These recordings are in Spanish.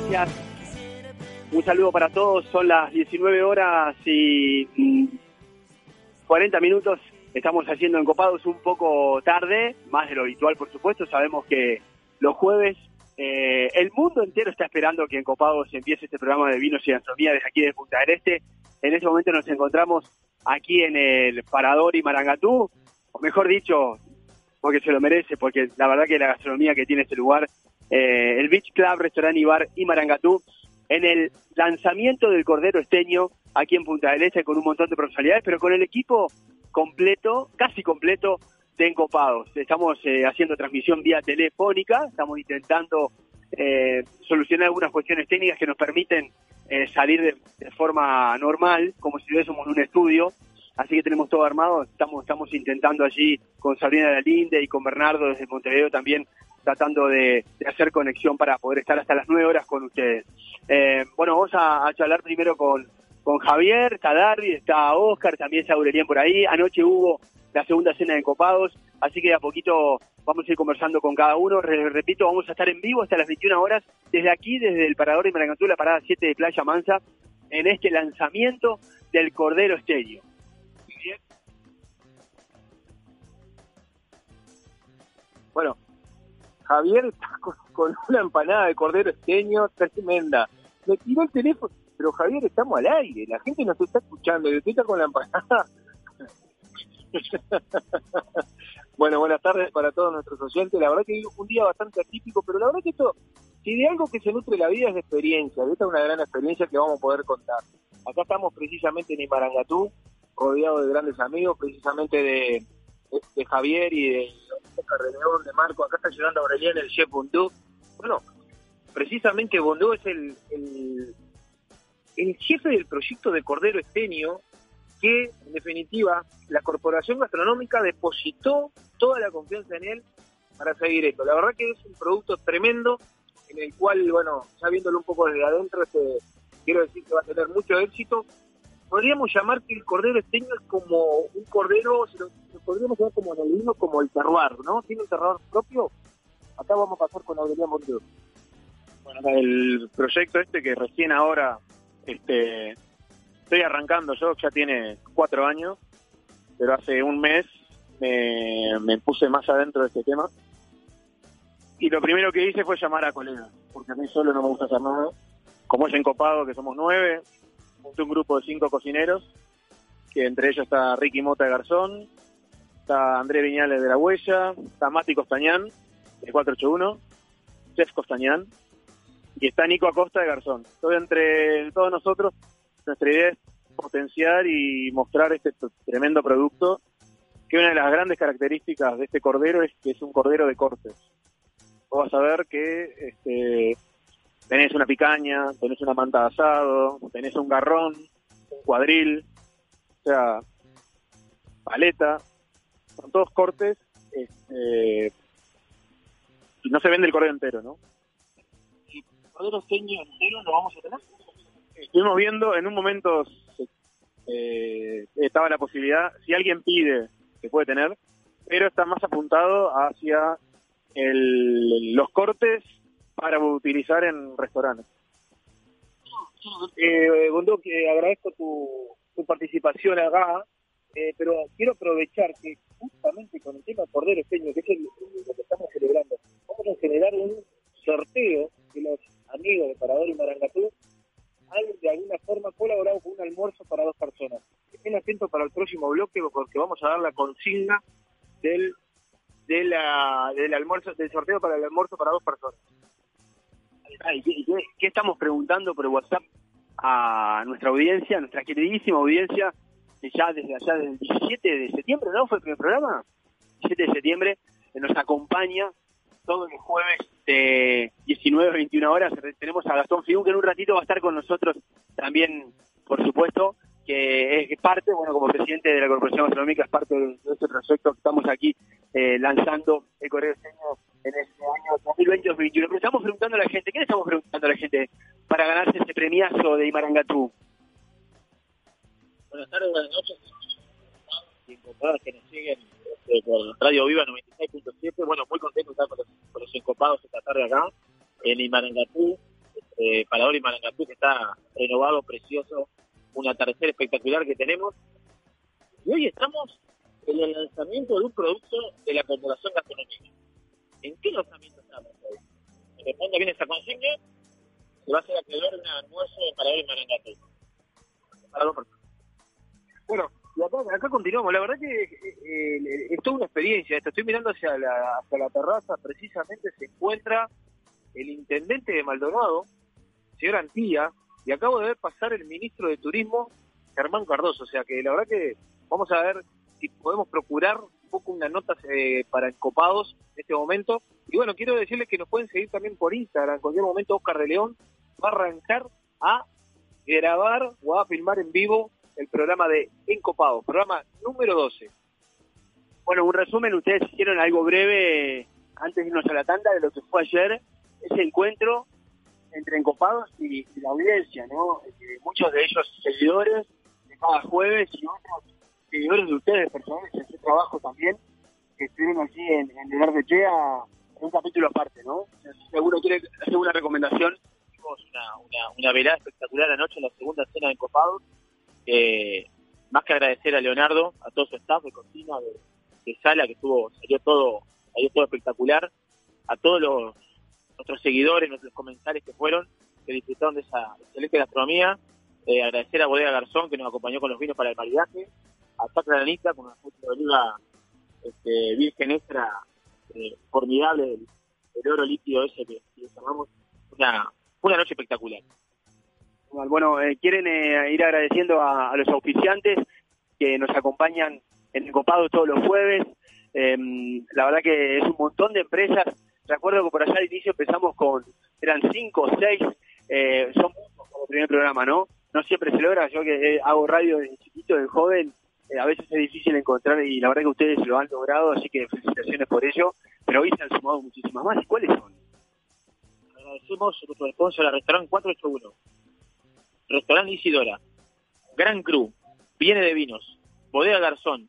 gracias. Un saludo para todos. Son las 19 horas y 40 mm, minutos. Estamos haciendo encopados un poco tarde, más de lo habitual, por supuesto. Sabemos que los jueves eh, el mundo entero está esperando que en Copados empiece este programa de vinos y gastronomía desde aquí de Punta del Este. En este momento nos encontramos aquí en el Parador y Marangatú, o mejor dicho, porque se lo merece, porque la verdad que la gastronomía que tiene este lugar, eh, el Beach Club, Restaurant y Bar y Marangatú, en el lanzamiento del Cordero Esteño aquí en Punta del Este con un montón de profesionalidades, pero con el equipo completo, casi completo, de Encopados. Estamos eh, haciendo transmisión vía telefónica, estamos intentando eh, solucionar algunas cuestiones técnicas que nos permiten eh, salir de, forma normal, como si estuviésemos en un estudio. Así que tenemos todo armado, estamos, estamos intentando allí con Sabrina Dalinde y con Bernardo desde Montevideo también tratando de, hacer conexión para poder estar hasta las nueve horas con ustedes. bueno, vamos a, a charlar primero con, Javier, está Darby, está Oscar, también está Aurelien por ahí. Anoche hubo la segunda cena de Copados, así que a poquito vamos a ir conversando con cada uno. repito, vamos a estar en vivo hasta las 21 horas, desde aquí, desde el Parador de Maracantú, la parada 7 de Playa Mansa, en este lanzamiento del Cordero Esteño. Bueno, Javier está con, una empanada de Cordero Esteño tremenda. Me tiró el teléfono, pero Javier, estamos al aire, la gente nos está escuchando, y usted está con la empanada bueno, buenas tardes para todos nuestros oyentes. La verdad que es un día bastante atípico, pero la verdad que esto, si de algo que se nutre la vida es de experiencia, esta es una gran experiencia que vamos a poder contar. Acá estamos precisamente en Imarangatú, rodeado de grandes amigos, precisamente de, Javier y de Oscar de de Marco. Acá está llegando Aureliano, el chef Bundú. Bueno, precisamente Bundú es el, el, el jefe del proyecto de Cordero Estenio, que, en definitiva, la Corporación Gastronómica depositó toda la confianza en él para seguir esto. La verdad que es un producto tremendo, en el cual, bueno, ya viéndolo un poco desde adentro, este, quiero decir que va a tener mucho éxito. Podríamos llamar que el cordero esteño es como un cordero, lo, podríamos llamar como en el vino, como el terroir, ¿no? Tiene un terroir propio. Acá vamos a pasar con Aureliano Montero. Bueno, el proyecto este que recién ahora este, estoy arrancando yo, ya tiene cuatro años, pero hace un mes me, puse más adentro de este tema. Y lo primero que hice fue llamar a colegas, porque a mí solo no me gusta hacer nada. Como es encopado, que somos nueve, un grupo de cinco cocineros, que entre ellos está Ricky Mota de Garzón, está André Viñales de La Huella, está Mati Costañán, de 481, Chef Costañán, y está Nico Acosta de Garzón. Entonces, entre todos nosotros nuestra idea es potenciar y mostrar este tremendo producto, que una de las grandes características de este cordero es que es un cordero de cortes. Vos vas a ver que este, tenés una picaña, tenés una manta de asado, tenés un garrón, un cuadril, o sea, paleta, son todos cortes, este, y no se vende el cordero entero, ¿no? ¿Y cordero entero lo vamos a tener? estuvimos viendo, en un momento eh, estaba la posibilidad, si alguien pide, se puede tener, pero está más apuntado hacia el, los cortes para utilizar en restaurantes. Eh, que agradezco tu, tu participación acá, eh, pero quiero aprovechar que justamente con el tema Cordero Esteño, que es lo que estamos celebrando, vamos a generar un sorteo de los amigos de Parador y Marangatú han de alguna forma colaborado con un almuerzo para dos personas. Estén atentos para el próximo bloque porque vamos a dar la consigna del de la, del almuerzo del sorteo para el almuerzo para dos personas. ¿Qué, estamos preguntando por WhatsApp a nuestra audiencia, a nuestra queridísima audiencia, ya desde allá del 17 de septiembre, ¿no? ¿Fue el primer programa? 17 de septiembre, que nos acompaña todos los jueves de 19 a 21 horas. Tenemos a Gastón Figú, que en un ratito va a estar con nosotros también, por supuesto, que es parte, bueno, como presidente de la Corporación Gastronómica, es parte de, este proyecto que estamos aquí eh, lanzando el Correo en este año 2020-2021. Pero estamos preguntando a la gente, ¿qué le estamos preguntando a la gente para ganarse ese premiazo de Imarangatú? Buenas tardes, buenas noches. que nos siguen este, por Radio Viva 96.7. Bueno, muy contento estar con los, encopados esta tarde acá en Imarangatú. eh, Parador y Marangatú, que está renovado, precioso, un atardecer espectacular que tenemos. Y hoy estamos en el lanzamiento de un producto de la Corporación Gastronómica. ¿En qué lanzamiento estamos hoy? Responde bien esta consigna, se va a hacer acreedor un almuerzo de Parador y Marangatú. Para dos personas. Bueno, y acá, acá continuamos. La verdad que eh, eh, es toda una experiencia esto. Estoy mirando hacia la, hacia la terraza, precisamente se encuentra el intendente de Maldonado, señor Antía, y acabo de ver pasar el ministro de Turismo, Germán Cardoso. O sea que la verdad que vamos a ver si podemos procurar un poco una nota eh, para encopados en este momento. Y bueno, quiero decirles que nos pueden seguir también por Instagram. En cualquier momento Oscar de León va a arrancar a grabar o a filmar en vivo el programa de Encopados, programa número 12. Bueno, un resumen, ustedes hicieron algo breve antes de irnos a la tanda de lo que fue ayer, ese encuentro entre Encopados y, la audiencia, ¿no? Eh, muchos de ellos seguidores de cada jueves y otros seguidores de ustedes, personales, en ese trabajo también, que estuvieron allí en, en el Chea, en un capítulo aparte, ¿no? Seguro quiere hacer una recomendación. Tuvimos una, una, una velada espectacular anoche en la segunda cena de Encopados. Eh, más que agradecer a Leonardo, a todo su staff de cocina, de, de sala, que estuvo, salió todo, salió todo espectacular, a todos los nuestros seguidores, nuestros comentarios que fueron, que disfrutaron de esa excelente gastronomía, eh, agradecer a Bodega Garzón que nos acompañó con los vinos para el maridaje, a Sacra Lanita con una fruta de oliva este, virgen extra eh, formidable del oro líquido ese que, que llamamos, una, una noche espectacular. Bueno, eh, quieren eh, ir agradeciendo a, los auspiciantes que nos acompañan en Encopados todos los jueves. Eh, la verdad que es un montón de empresas. Recuerdo que por allá al inicio empezamos con, eran cinco o seis, eh, son muchos como primer programa, ¿no? No siempre se logra, yo que eh, hago radio desde chiquito, de joven, a veces es difícil encontrar y la verdad que ustedes lo han logrado, así que felicitaciones por ello. Pero hoy se han sumado muchísimas más. ¿Y cuáles son? Agradecemos nuestro sponsor, al restaurante 481. Restaurante Isidora, Gran Cru, Viene de Vinos, Bodega Garzón,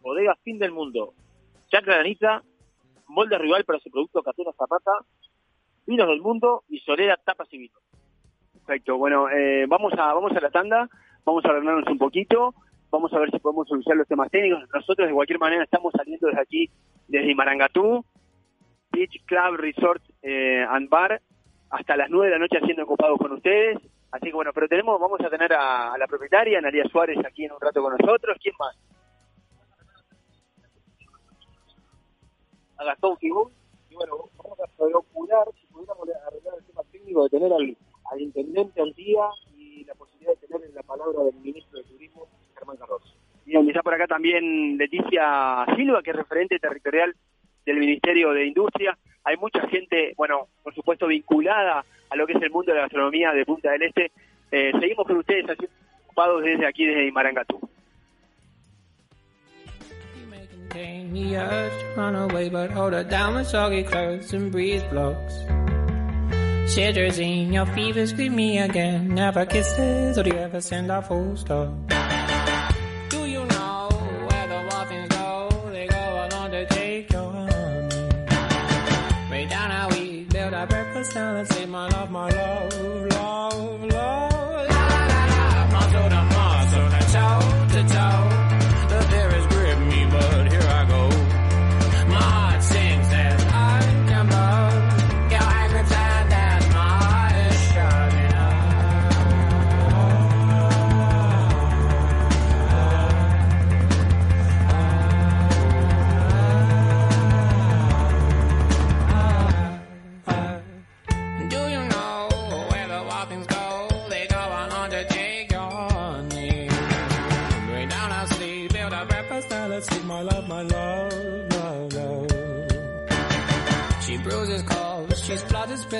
Bodega Fin del Mundo, Chacra Danita, Molde Rival para su producto Catena Zapata, Vinos del Mundo y Solera Tapas y Vinos. Perfecto, bueno, eh, vamos a vamos a la tanda, vamos a ordenarnos un poquito, vamos a ver si podemos solucionar los temas técnicos. Nosotros de cualquier manera estamos saliendo desde aquí, desde Marangatú, Beach Club Resort eh, and Bar, hasta las 9 de la noche haciendo ocupados con ustedes. Así que bueno, pero tenemos, vamos a tener a, a la propietaria, Analia Suárez, aquí en un rato con nosotros. ¿Quién más? A Gastón Gibón. Y bueno, vamos a procurar, si pudiéramos arreglar el tema técnico, de tener al, intendente al día y la posibilidad de tener la palabra del ministro de Turismo, Germán Cardoso. Bien, está por acá también Leticia Silva, que es referente territorial del Ministerio de Industria. Hay mucha gente, bueno, por supuesto, vinculada a lo que es el mundo de la gastronomía de Punta del Este. Eh, seguimos con ustedes así ocupados desde aquí, desde Marangatú. the urge to run away, but hold her down with soggy clothes and breeze blocks. In your fever, scream me again. Never kisses, or do you ever send a full stop? Do you know where the waffles go? They go along to take your honey. Way down how we build our breakfast down and say, my love, my love,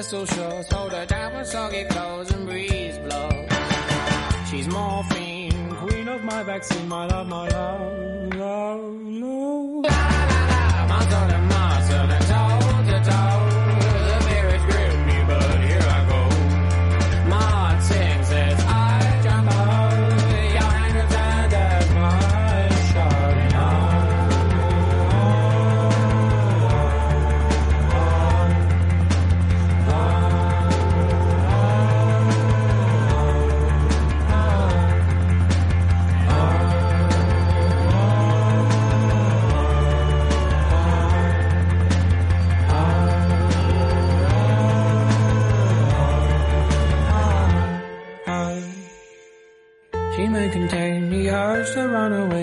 pistol shots, hold her down with soggy clothes and breeze blows. She's morphine, queen of my vaccine, my love, my love, love.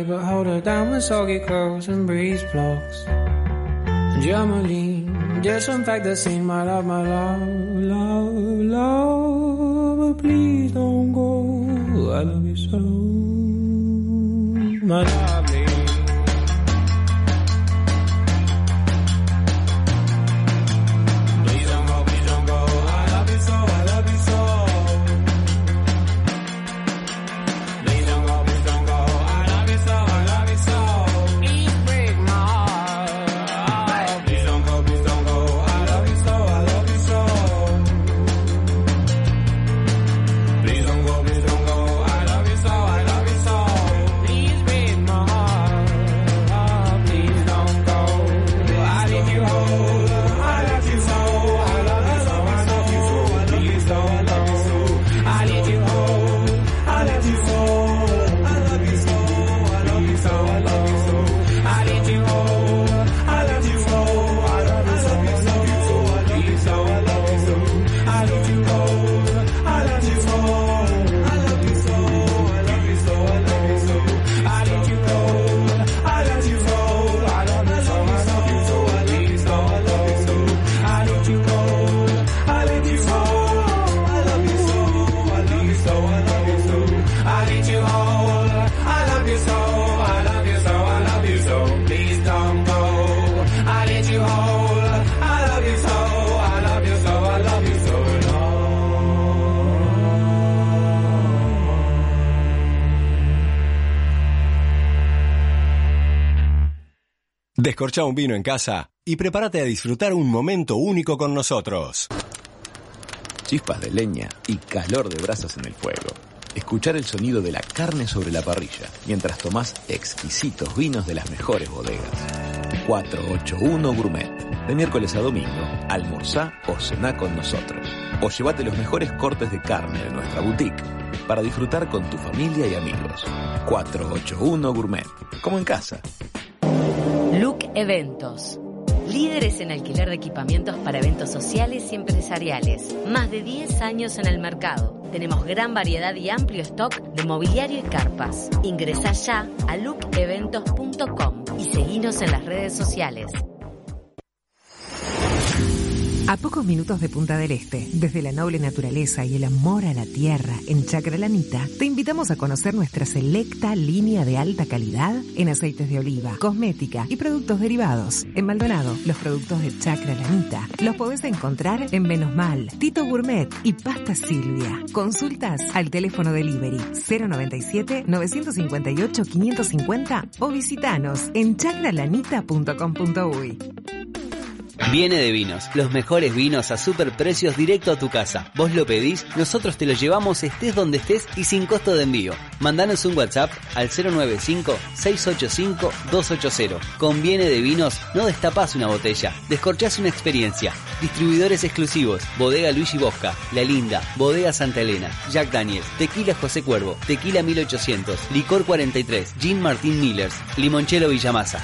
But hold her down with soggy clothes and breeze blocks. Germaline, disinfect the scene, my love, my love, love, love. But please don't go. I love you so, my lovely. Descorcha un vino en casa y prepárate a disfrutar un momento único con nosotros. Chispas de leña y calor de brasas en el fuego. Escuchar el sonido de la carne sobre la parrilla mientras tomás exquisitos vinos de las mejores bodegas. 481 Gourmet. De miércoles a domingo, almorzá o cená con nosotros. O llévate los mejores cortes de carne de nuestra boutique para disfrutar con tu familia y amigos. 481 Gourmet. Como en casa. Look Eventos. Líderes en alquiler de equipamientos para eventos sociales y empresariales. Más de 10 años en el mercado. Tenemos gran variedad y amplio stock de mobiliario y carpas. Ingresa ya a lookeventos.com y seguinos en las redes sociales. A pocos minutos de Punta del Este, desde la noble naturaleza y el amor a la tierra en Chacralanita, te invitamos a conocer nuestra selecta línea de alta calidad en aceites de oliva, cosmética y productos derivados. En Maldonado, los productos de Chacralanita los podés encontrar en Menos Mal, Tito Gourmet y Pasta Silvia. Consultas al teléfono delivery 097 958 550 o visitanos en chacralanita.com.uy. Viene de Vinos, los mejores vinos a super precios directo a tu casa. Vos lo pedís, nosotros te lo llevamos estés donde estés y sin costo de envío. Mandanos un WhatsApp al 095-685-280. Con Viene de Vinos no destapás una botella, descorchás una experiencia. Distribuidores exclusivos, Bodega Luigi Bosca, La Linda, Bodega Santa Elena, Jack Daniels, Tequila José Cuervo, Tequila 1800, Licor 43, Gin Martín Millers, Limonchelo Villamasa.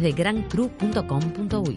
de grandcru.com.uy.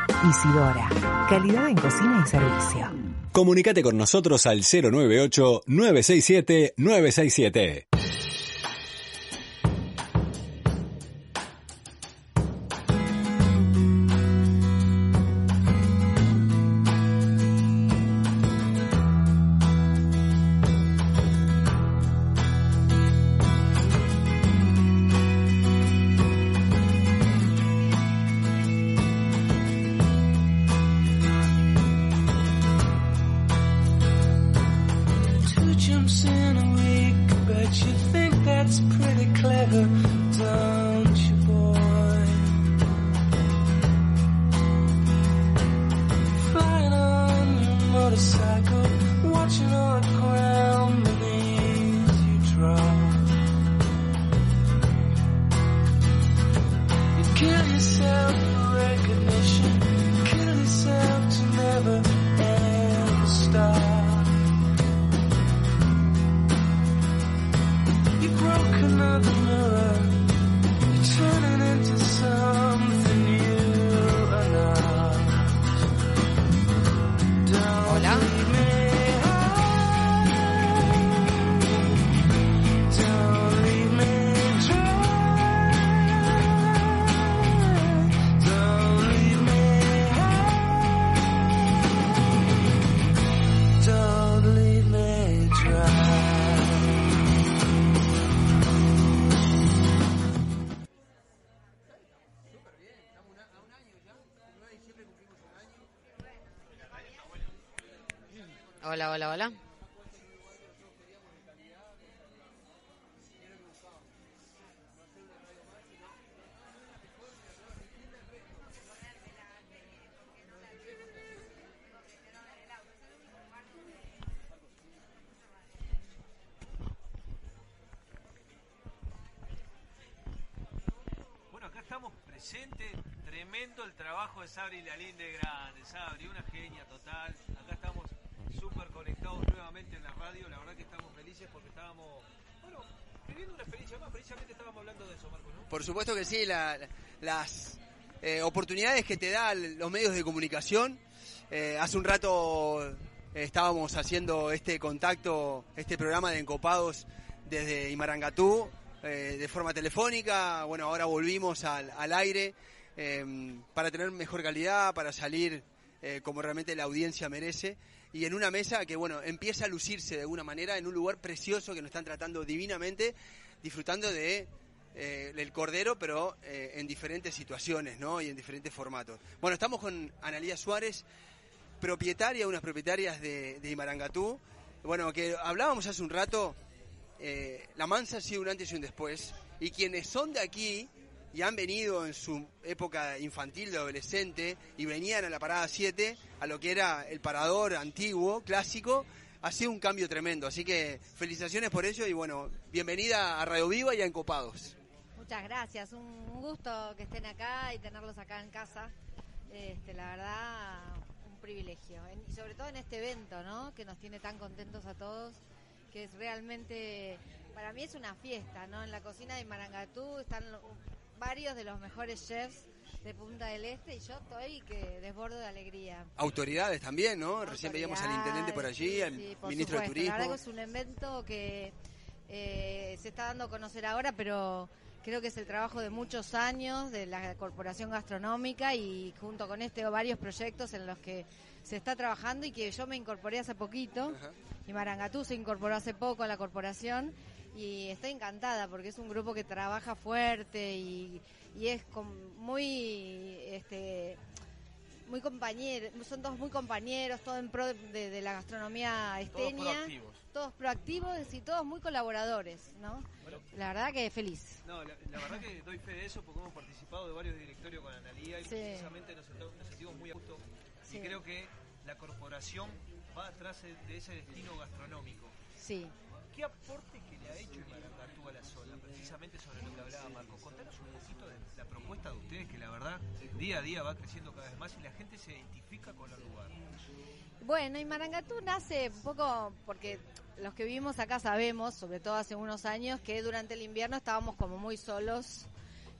Isidora, calidad en cocina y servicio. Comunicate con nosotros al 098 967 967. Hola, hola, hola. Presentes. Tremendo el trabajo de Sabri Lalinde Grande. Sabri, una genia total. Conectados nuevamente en la radio. La verdad que estamos felices porque estábamos, bueno, viviendo una experiencia más. Precisamente estábamos hablando de eso, Marco, ¿no? Por supuesto que sí, la- las eh, oportunidades que te dan los medios de comunicación. Eh, hace un rato eh, estábamos haciendo este contacto, este programa de Encopados desde Imarangatú, eh, de forma telefónica. Bueno, ahora volvimos al, al aire eh, para tener mejor calidad, para salir eh, como realmente la audiencia merece. Y en una mesa que, bueno, empieza a lucirse de alguna manera en un lugar precioso que nos están tratando divinamente, disfrutando de eh, el cordero, pero eh, en diferentes situaciones, ¿no? Y en diferentes formatos. Bueno, estamos con Analía Suárez, propietaria, unas propietarias de, de Imarangatú. Bueno, que hablábamos hace un rato, eh, La Mansa ha sido un antes y un después, y quienes son de aquí y han venido en su época infantil, de adolescente, y venían a la parada 7, a lo que era el parador antiguo, clásico, ha sido un cambio tremendo. Así que felicitaciones por ello y bueno, bienvenida a Radio Viva y a Encopados. Muchas gracias, un gusto que estén acá y tenerlos acá en casa. Este, la verdad, un privilegio. Y sobre todo en este evento, ¿no? Que nos tiene tan contentos a todos, que es realmente, para mí es una fiesta, ¿no? En la cocina de Marangatú están varios de los mejores chefs de Punta del Este y yo estoy que desbordo de alegría. Autoridades también, ¿no? Recién veíamos al intendente por allí, al Sí, por ministro de supuesto. La verdad Turismo. que es un evento que eh, se está dando a conocer ahora, pero creo que es el trabajo de muchos años de la Corporación Gastronómica y junto con este varios proyectos en los que se está trabajando y que yo me incorporé hace poquito y Marangatú se incorporó hace poco a la corporación y estoy encantada porque es un grupo que trabaja fuerte y, y es com- muy este muy compañeros, son todos muy compañeros, todo en pro de, de la gastronomía esteña, proactivos. todos proactivos y todos muy colaboradores, ¿no? La verdad que feliz. No, la, la verdad que doy fe de eso porque hemos participado de varios directorios con Analía y Sí. precisamente nos, nos sentimos muy a gusto. Sí. Y creo que la corporación va atrás de ese destino gastronómico. Sí. ¿Qué aporte que le ha hecho Imarangatú a la precisamente sobre lo que hablaba Marco. Contanos un poquito de la propuesta de ustedes, que la verdad día a día va creciendo cada vez más y la gente se identifica con el lugar. Bueno, y Marangatú nace un poco porque los que vivimos acá sabemos, sobre todo hace unos años, que durante el invierno estábamos como muy solos,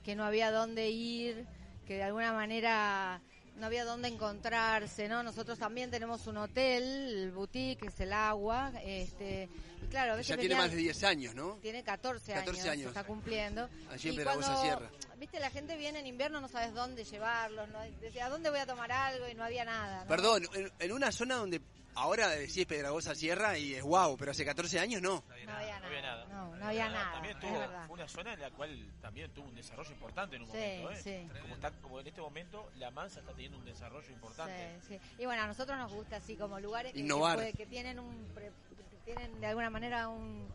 que no había dónde ir, que de alguna manera no había dónde encontrarse, ¿no? Nosotros también tenemos un hotel, el boutique, es el agua, este, y claro, a veces Ya tiene venían- más de 10 años, ¿no? tiene 14, 14 años, años. está cumpliendo. Allí en Y Peragosa cuando, Sierra. Viste, la gente viene en invierno, no sabes dónde llevarlos, ¿no? Decía, ¿a dónde voy a tomar algo? Y no había nada. ¿no? Perdón, en, en una zona donde ahora decís Pedragosa Sierra y es wow, pero hace 14 años no. No había No había nada. No, no había nada, También es tuvo fue una zona en la cual también tuvo un desarrollo importante en un Sí, momento. ¿eh? sí. Como, está, como en este momento la Mansa está teniendo un desarrollo importante. Sí, sí. Y bueno, a nosotros nos gusta así como lugares que, que Innovar. puede- que tienen un pre- que tienen de alguna manera un,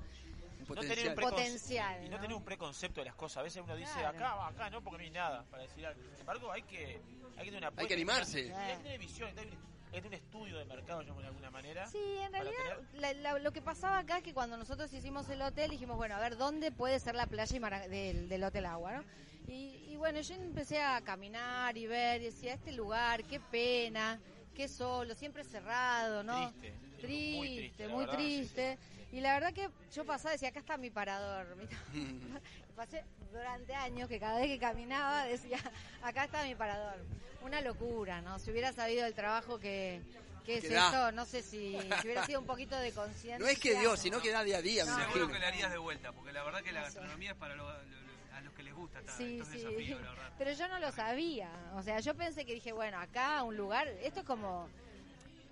No tener un preconce- potencial. Y no ¿no? tener un preconcepto de las cosas. A veces uno dice Claro. acá, acá no, porque no hay nada para decir algo. Sin embargo, hay que, hay que tener una Hay que animarse. Y Hay que tener visión, hay que tener- tener un estudio de mercado, digamos, de alguna manera. Sí, en realidad tener- la- la- lo que pasaba acá es que cuando nosotros hicimos el hotel dijimos, bueno, a ver, ¿dónde puede ser la playa y mara- del, del Hotel Agua? ¿no? Y, y bueno, yo empecé a caminar y ver, y decía, este lugar, qué pena, qué solo, siempre cerrado, ¿no? Triste, Triste, muy muy triste, triste. Y la verdad que yo pasaba, decía, acá está mi parador. Pasé durante años que cada vez que caminaba decía, acá está mi parador. Una locura, ¿no? Si hubiera sabido el trabajo que, que es da. esto, no sé si, si hubiera sido un poquito de conciencia. No es que Dios, sino que da día a día, me Seguro que la harías de vuelta, porque la verdad que la No gastronomía es para lo- lo- a los que les gusta ta- Sí, sí. desafíos, la verdad. Pero yo no lo sabía. O sea, yo pensé que dije, bueno, acá un lugar, esto es como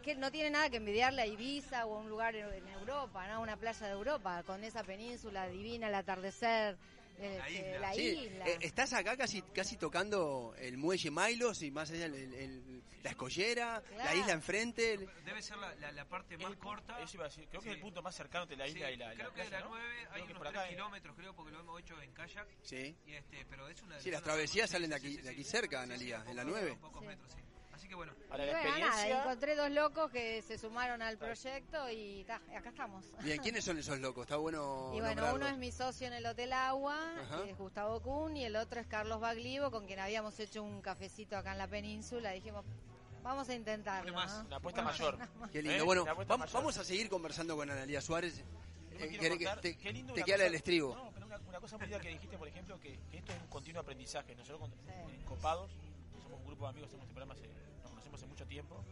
que no tiene nada que envidiarle a Ibiza o a un lugar en Europa, ¿no? Una playa de Europa, con esa península divina, el atardecer, eh, la Sí, isla. eh, estás acá casi casi tocando el muelle Milos y más allá el- el- el- la escollera, la isla enfrente. el- Debe ser la, la- la parte más corta. Eso iba a decir, creo que es el punto más cercano entre la isla Sí, y la, creo la que de la ¿no? 9 Creo hay que unos por 3 acá, ¿eh? kilómetros, creo, porque lo hemos hecho en kayak. Sí. Y este, pero es una de las travesías salen de aquí, sí, de aquí sí. cerca, Sí, sí, Analia, en la 9. Pocos metros, sí. Así que bueno. Ahora, Y la bueno, nada, experiencia... encontré dos locos que se sumaron al proyecto y ta, acá estamos. Bien, ¿quiénes son esos locos? Está bueno Y bueno, nombrarlos. uno es mi socio en el Hotel Agua, Ajá. que es Gustavo Kuhn, y el otro es Carlos Baglivo, con quien habíamos hecho un cafecito acá en la península. Dijimos, vamos a intentarlo. ¿no? Una apuesta mayor. Qué lindo. ¿Eh? Bueno, vamos a seguir conversando con Analia Suárez. Eh, quiero ¿querés que contar- te, qué lindo te queda cosa- el estribo. No, pero una, una cosa muy linda que dijiste, por ejemplo, que, que esto es un continuo aprendizaje. Nosotros con- en Copados somos un grupo de amigos, hacemos este programa, hace- nos conocemos hace mucho tiempo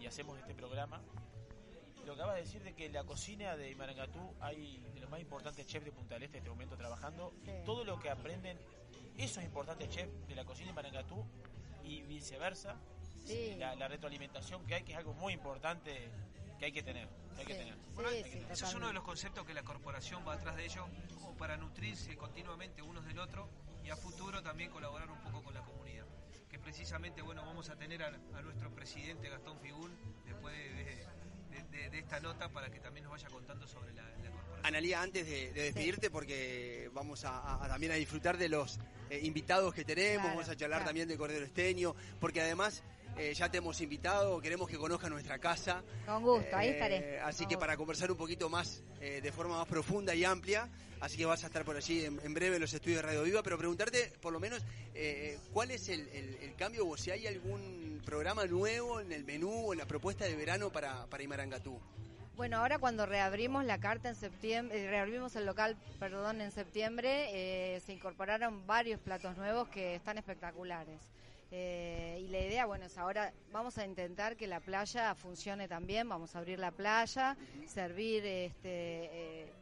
y hacemos este programa. Lo que acabas de decir de que en la cocina de Marangatú hay de los más importantes chefs de Punta del Este en este momento trabajando Sí. y todo lo que aprenden esos importantes chefs de la cocina de Marangatú y viceversa, Sí. la, la retroalimentación que hay, que es algo muy importante que hay que tener. que hay que Sí, tener. sí, Hay que sí, tener. Ese es uno de los conceptos que la corporación va atrás de ellos, como para nutrirse continuamente unos del otro y a futuro también colaborar un poco con la comunidad. Precisamente, bueno, vamos a tener a, a nuestro presidente Gastón Figún después de, de- de- de esta nota para que también nos vaya contando sobre la, la corporación. Analia, antes de, de despedirte, porque vamos a, a- a también a disfrutar de los eh, invitados que tenemos, Claro, vamos a charlar claro. también de Cordero Esteño, porque además eh, ya te hemos invitado, queremos que conozca nuestra casa. Con gusto, ahí Eh, estaré. Así Con que gusto. para conversar un poquito más, eh, de forma más profunda y amplia, así que vas a estar por allí en, en breve en los estudios de Radio Viva, pero preguntarte por lo menos eh, cuál es el, el- el cambio o si hay algún programa nuevo en el menú o en la propuesta de verano para, para Imarangatú. Bueno, ahora cuando reabrimos la carta en septiembre, eh, reabrimos el local, perdón, en septiembre, eh, se incorporaron varios platos nuevos que están espectaculares. Eh, y la idea, bueno, es ahora vamos a intentar que la playa funcione también, vamos a abrir la playa, servir este eh,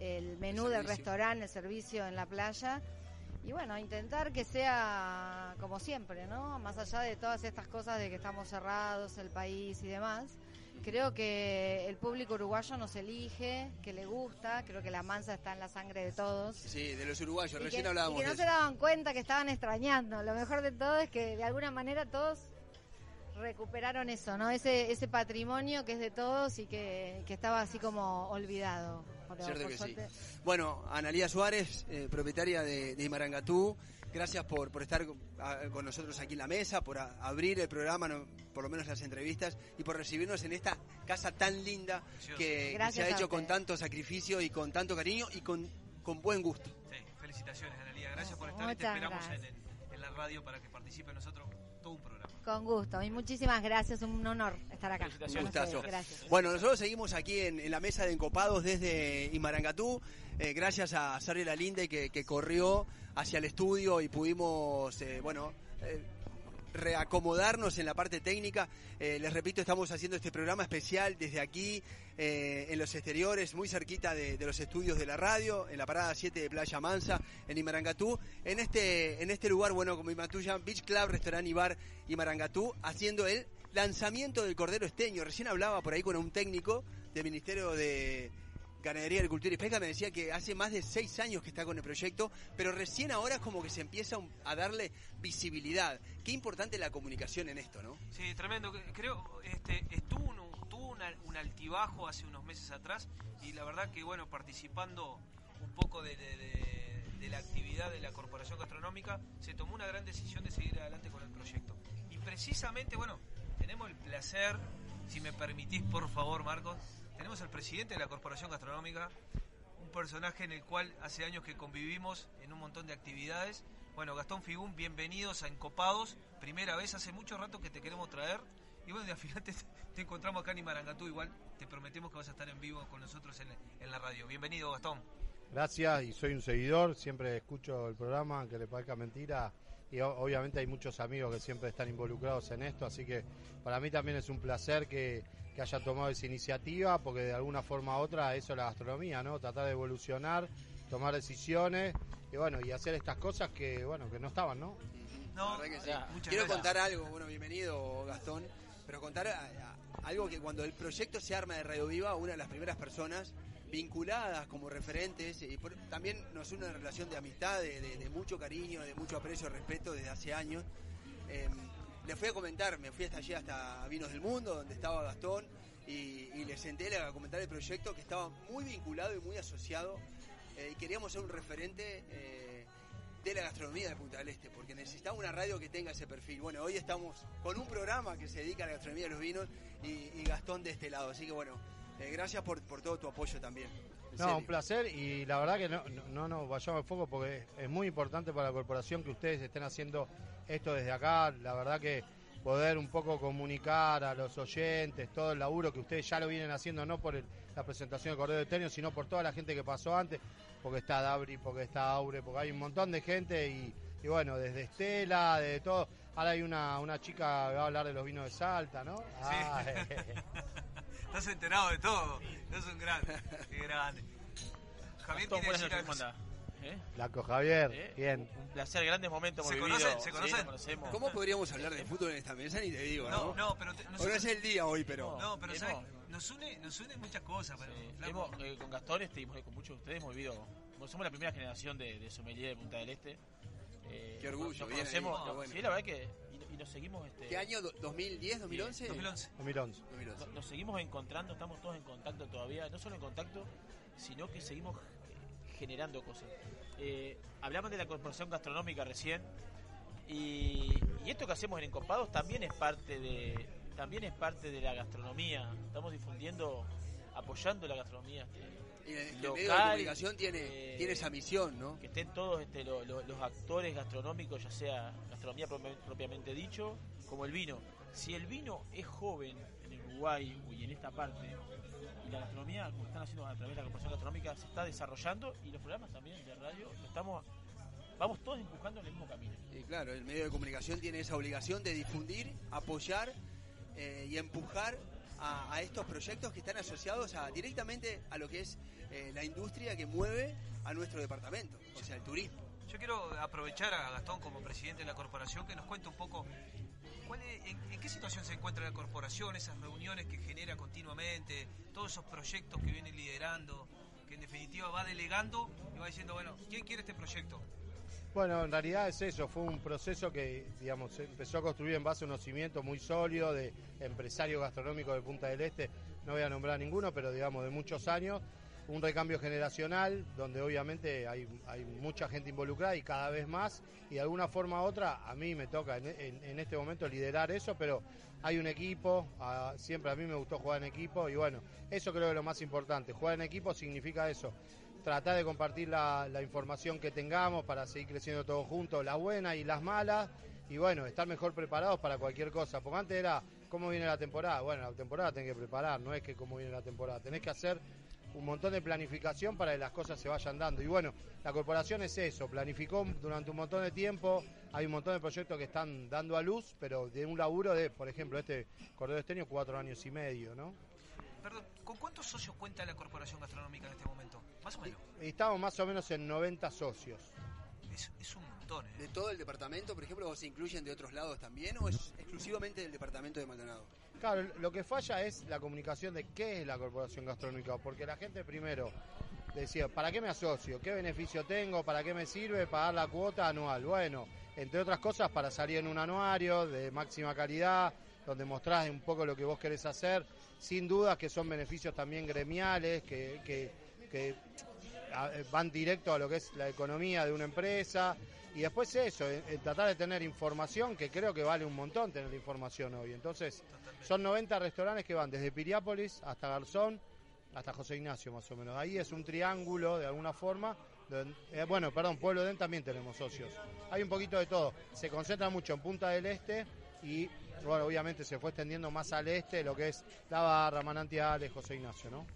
el menú El del restaurante, el servicio en la playa. Y bueno, intentar que sea como siempre, ¿no? Más allá de todas estas cosas de que estamos cerrados, el país y demás. Creo que el público uruguayo nos elige, que le gusta, creo que la mansa está en la sangre de todos. Sí, de los uruguayos, Y recién que, hablábamos y que no de se eso. daban cuenta que estaban extrañando. Lo mejor de todo es que de alguna manera todos recuperaron eso, ¿no? Ese, ese patrimonio que es de todos y que, que estaba así como olvidado. Cierto por que sí. Bueno, Analía Suárez, eh, propietaria de, de Imarangatú, gracias por, por estar con, nosotros aquí en la mesa, por a- abrir el programa, no- por lo menos las entrevistas, y por recibirnos en esta casa tan linda que, que se ha hecho con tanto sacrificio y con tanto cariño y con, con buen gusto. Sí, felicitaciones, Analia. Gracias por estar. y Te Muchas esperamos en, gracias. en- en la radio para que participe nosotros todo un programa. Con gusto. Y muchísimas gracias. Un honor estar acá. Un Con gustazo. ustedes. Gracias. Bueno, nosotros seguimos aquí en, en la mesa de encopados desde Imarangatú, eh, gracias a Sarri Lalinde que, que corrió hacia el estudio y pudimos, eh, bueno, eh, reacomodarnos en la parte técnica. Eh, les repito, estamos haciendo este programa especial desde aquí, eh, en los exteriores, muy cerquita de, los estudios de la radio, en la parada 7 de Playa Mansa, en Imarangatú. En este, en este lugar, bueno, como Imatuya, Beach Club, Restaurant y Bar Imarangatú, haciendo el lanzamiento del Cordero Esteño. Recién hablaba por ahí con un técnico del Ministerio de Ganadería, Agricultura y Pesca, me decía que hace más de seis años que está con el proyecto, pero recién ahora es como que se empieza a darle visibilidad. Qué importante la comunicación en esto, ¿no? Sí, tremendo. Creo, este, estuvo un, tuvo un altibajo hace unos meses atrás y la verdad que, bueno, participando un poco de la actividad de la Corporación Gastronómica, se tomó una gran decisión de seguir adelante con el proyecto. Y precisamente, bueno, tenemos el placer, si me permitís, por favor, Marcos, tenemos al presidente de la Corporación Gastronómica, un personaje en el cual hace años que convivimos en un montón de actividades. Bueno, Gastón Figún, bienvenidos a Encopados. Primera vez, hace mucho rato que te queremos traer. Y bueno, y al final te, encontramos acá en Imarangatú. Igual te prometemos que vas a estar en vivo con nosotros en, la radio. Bienvenido, Gastón. Gracias y soy un seguidor, siempre escucho el programa, aunque le parezca mentira. Y obviamente hay muchos amigos que siempre están involucrados en esto, así que para mí también es un placer que, que haya tomado esa iniciativa, porque de alguna forma u otra eso es la gastronomía, ¿no? Tratar de evolucionar, tomar decisiones y bueno, y hacer estas cosas que bueno, que no estaban, ¿no? No, La verdad que sí. muchas Quiero gracias. contar algo, bueno, bienvenido Gastón, pero contar a- a- algo que cuando el proyecto se arma de Radio Viva, una de las primeras personas vinculadas como referentes, y por- también nos une una relación de amistad, de, de- de mucho cariño, de mucho aprecio, respeto desde hace años. Eh, le fui a comentar, me fui hasta allí, hasta Vinos del Mundo, donde estaba Gastón, y, y le senté a comentar el proyecto que estaba muy vinculado y muy asociado, eh, y queríamos ser un referente eh, de la gastronomía de Punta del Este, porque necesitaba una radio que tenga ese perfil. Bueno, hoy estamos con un programa que se dedica a la gastronomía de los vinos y, y Gastón de este lado, así que bueno, eh, gracias por, por todo tu apoyo también. No, serio. un placer y la verdad que no, no, no nos vayamos de foco porque es muy importante para la corporación que ustedes estén haciendo esto desde acá. La verdad que poder un poco comunicar a los oyentes todo el laburo que ustedes ya lo vienen haciendo, no por el- la presentación del Cordero de Tenio, sino por toda la gente que pasó antes, porque está Dabri, porque está Aure, porque hay un montón de gente y, y bueno, desde Estela, de todo. Ahora hay una, una chica que va a hablar de los vinos de Salta, ¿no? Ah, Estás enterado de todo. Es un grande. Qué grande. Javier quiere decir ¿Eh? Laco Javier, ¿Eh? bien. Un placer, grandes momentos ¿Se hemos vivido. conocen? ¿Se Sí, conocen? nos conocemos. ¿Cómo podríamos hablar de fútbol en esta mesa? Ni te digo, ¿no? No, no, pero te- nosotros- no es el día hoy, pero... No, pero ¿sabes? Nos une, nos une muchas cosas. Pero. Hemos, eh, con Gastón este, y con muchos de ustedes hemos vivido. somos la primera generación de, de sommelier de Punta del Este. Eh, Qué orgullo, Nos bien conocemos, ahí, no, bueno. Sí, la verdad que. Y, y nos seguimos. Este, ¿Qué año? Do- ¿2010, 2011? 2011. 2011. 2011. Nos, nos seguimos encontrando, estamos todos en contacto todavía, no solo en contacto, sino que seguimos generando cosas. Eh, hablamos de la corporación gastronómica recién y, y esto que hacemos en Encopados también es parte de también es parte de la gastronomía. Estamos difundiendo, apoyando la gastronomía. este, Y el, el local, medio de comunicación tiene, eh, tiene esa misión, ¿no? que estén todos este, lo- lo- los actores gastronómicos, ya sea gastronomía propi- propiamente dicho, como el vino. Si el vino es joven Uruguay y en esta parte, y la gastronomía, como están haciendo a través de la Corporación Gastronómica, se está desarrollando, y los programas también de radio, lo estamos, vamos todos empujando en el mismo camino. Y claro, el medio de comunicación tiene esa obligación de difundir, apoyar eh, y empujar a, a estos proyectos que están asociados a, directamente a lo que es eh, la industria que mueve a nuestro departamento, o sea, el turismo. Yo quiero aprovechar a Gastón como presidente de la corporación que nos cuente un poco en, qué situación se encuentra la corporación, esas reuniones que genera continuamente, todos esos proyectos que viene liderando, que en definitiva va delegando y va diciendo, bueno, ¿quién quiere este proyecto? Bueno, en realidad es eso, fue un proceso que, digamos, empezó a construir en base a unos cimientos muy sólidos de empresarios gastronómicos de Punta del Este, no voy a nombrar ninguno, pero digamos de muchos años, un recambio generacional donde obviamente hay, hay mucha gente involucrada y cada vez más, y de alguna forma u otra a mí me toca en, este momento liderar eso, pero hay un equipo, siempre a mí me gustó jugar en equipo, y bueno, eso creo que es lo más importante, jugar en equipo significa eso, tratar de compartir la, la información que tengamos para seguir creciendo todos juntos, las buenas y las malas, y bueno, estar mejor preparados para cualquier cosa. Porque antes era, ¿cómo viene la temporada? Bueno, la temporada tenés que preparar, no es que cómo viene la temporada, tenés que hacer un montón de planificación para que las cosas se vayan dando. Y bueno, la corporación es eso, planificó durante un montón de tiempo, hay un montón de proyectos que están dando a luz, pero de un laburo de, por ejemplo, este Cordero Esteño, cuatro años y medio, ¿no? Perdón, ¿con cuántos socios cuenta la Corporación Gastronómica en este momento? Más o menos. Y estamos más o menos en 90 socios. Es, es un montón, ¿eh? ¿De todo el departamento, por ejemplo, o se incluyen de otros lados también o es exclusivamente del departamento de Maldonado? Claro, lo que falla es la comunicación de qué es la corporación gastronómica, porque la gente primero decía, ¿para qué me asocio? ¿Qué beneficio tengo? ¿Para qué me sirve pagar la cuota anual? Bueno, entre otras cosas, para salir en un anuario de máxima calidad, donde mostrás un poco lo que vos querés hacer, sin dudas que son beneficios también gremiales, que, van directo a lo que es la economía de una empresa. Y después eso, en tratar de tener información, que creo que vale un montón tener información hoy. Entonces, son 90 restaurantes que van desde Piriápolis hasta Garzón, hasta José Ignacio más o menos. Ahí es un triángulo de alguna forma. donde- eh, bueno, perdón, Pueblo Den también tenemos socios. Hay un poquito de todo. Se concentra mucho en Punta del Este y, bueno, obviamente se fue extendiendo más al este, lo que es La Barra, Manantiales, José Ignacio, ¿no?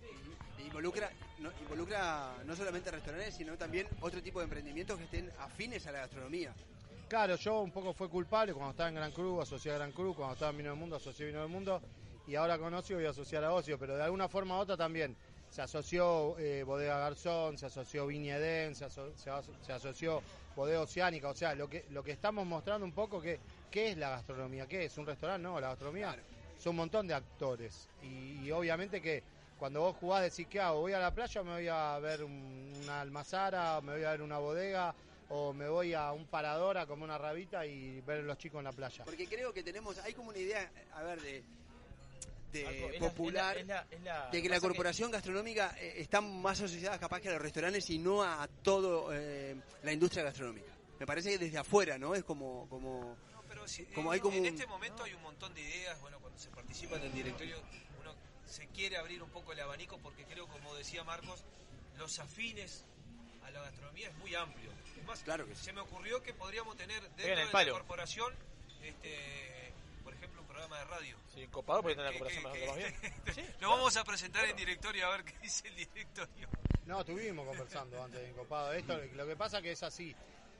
Involucra no, involucra no solamente restaurantes, sino también otro tipo de emprendimientos que estén afines a la gastronomía. Claro, yo un poco fue culpable cuando estaba en Gran Cruz, asocié a Gran Cruz, cuando estaba en Vino del Mundo, asocié a Vino del Mundo, y ahora con Ocio voy a asociar a Ocio, pero de alguna forma u otra también. Se asoció eh, Bodega Garzón, se asoció Viña Edén, se, aso- se aso- se asoció Bodega Oceánica, o sea, lo que, lo que estamos mostrando un poco que qué es la gastronomía, qué es un restaurante, no, la gastronomía son un montón de actores, y, y obviamente que cuando vos jugás decís, ¿qué hago? ¿Voy a la playa o me voy a ver un- una almazara, o me voy a ver una bodega, o me voy a un parador a comer una rabita y ver a los chicos en la playa? Porque creo que tenemos, hay como una idea, a ver, de, de Algo- es la- popular, es la- es la- de que la corporación gastronómica eh, está más asociada capaz que a los restaurantes y no a todo eh, la industria gastronómica. Me parece que desde afuera, ¿no? Es como, como, Pero si- como en, hay como en un- este momento hay un montón de ideas, bueno, cuando se participa en el directorio se quiere abrir un poco el abanico porque creo, como decía Marcos, los afines a la gastronomía es muy amplio. Es más, Claro que se me ocurrió que podríamos tener dentro de la corporación, este, por ejemplo, un programa de radio. Sí, copado porque tiene la Que- corporación que- más más bien. Lo vamos a presentar en directorio a ver qué dice el directorio. No, estuvimos conversando antes de Encopado. Esto, lo que pasa que es así.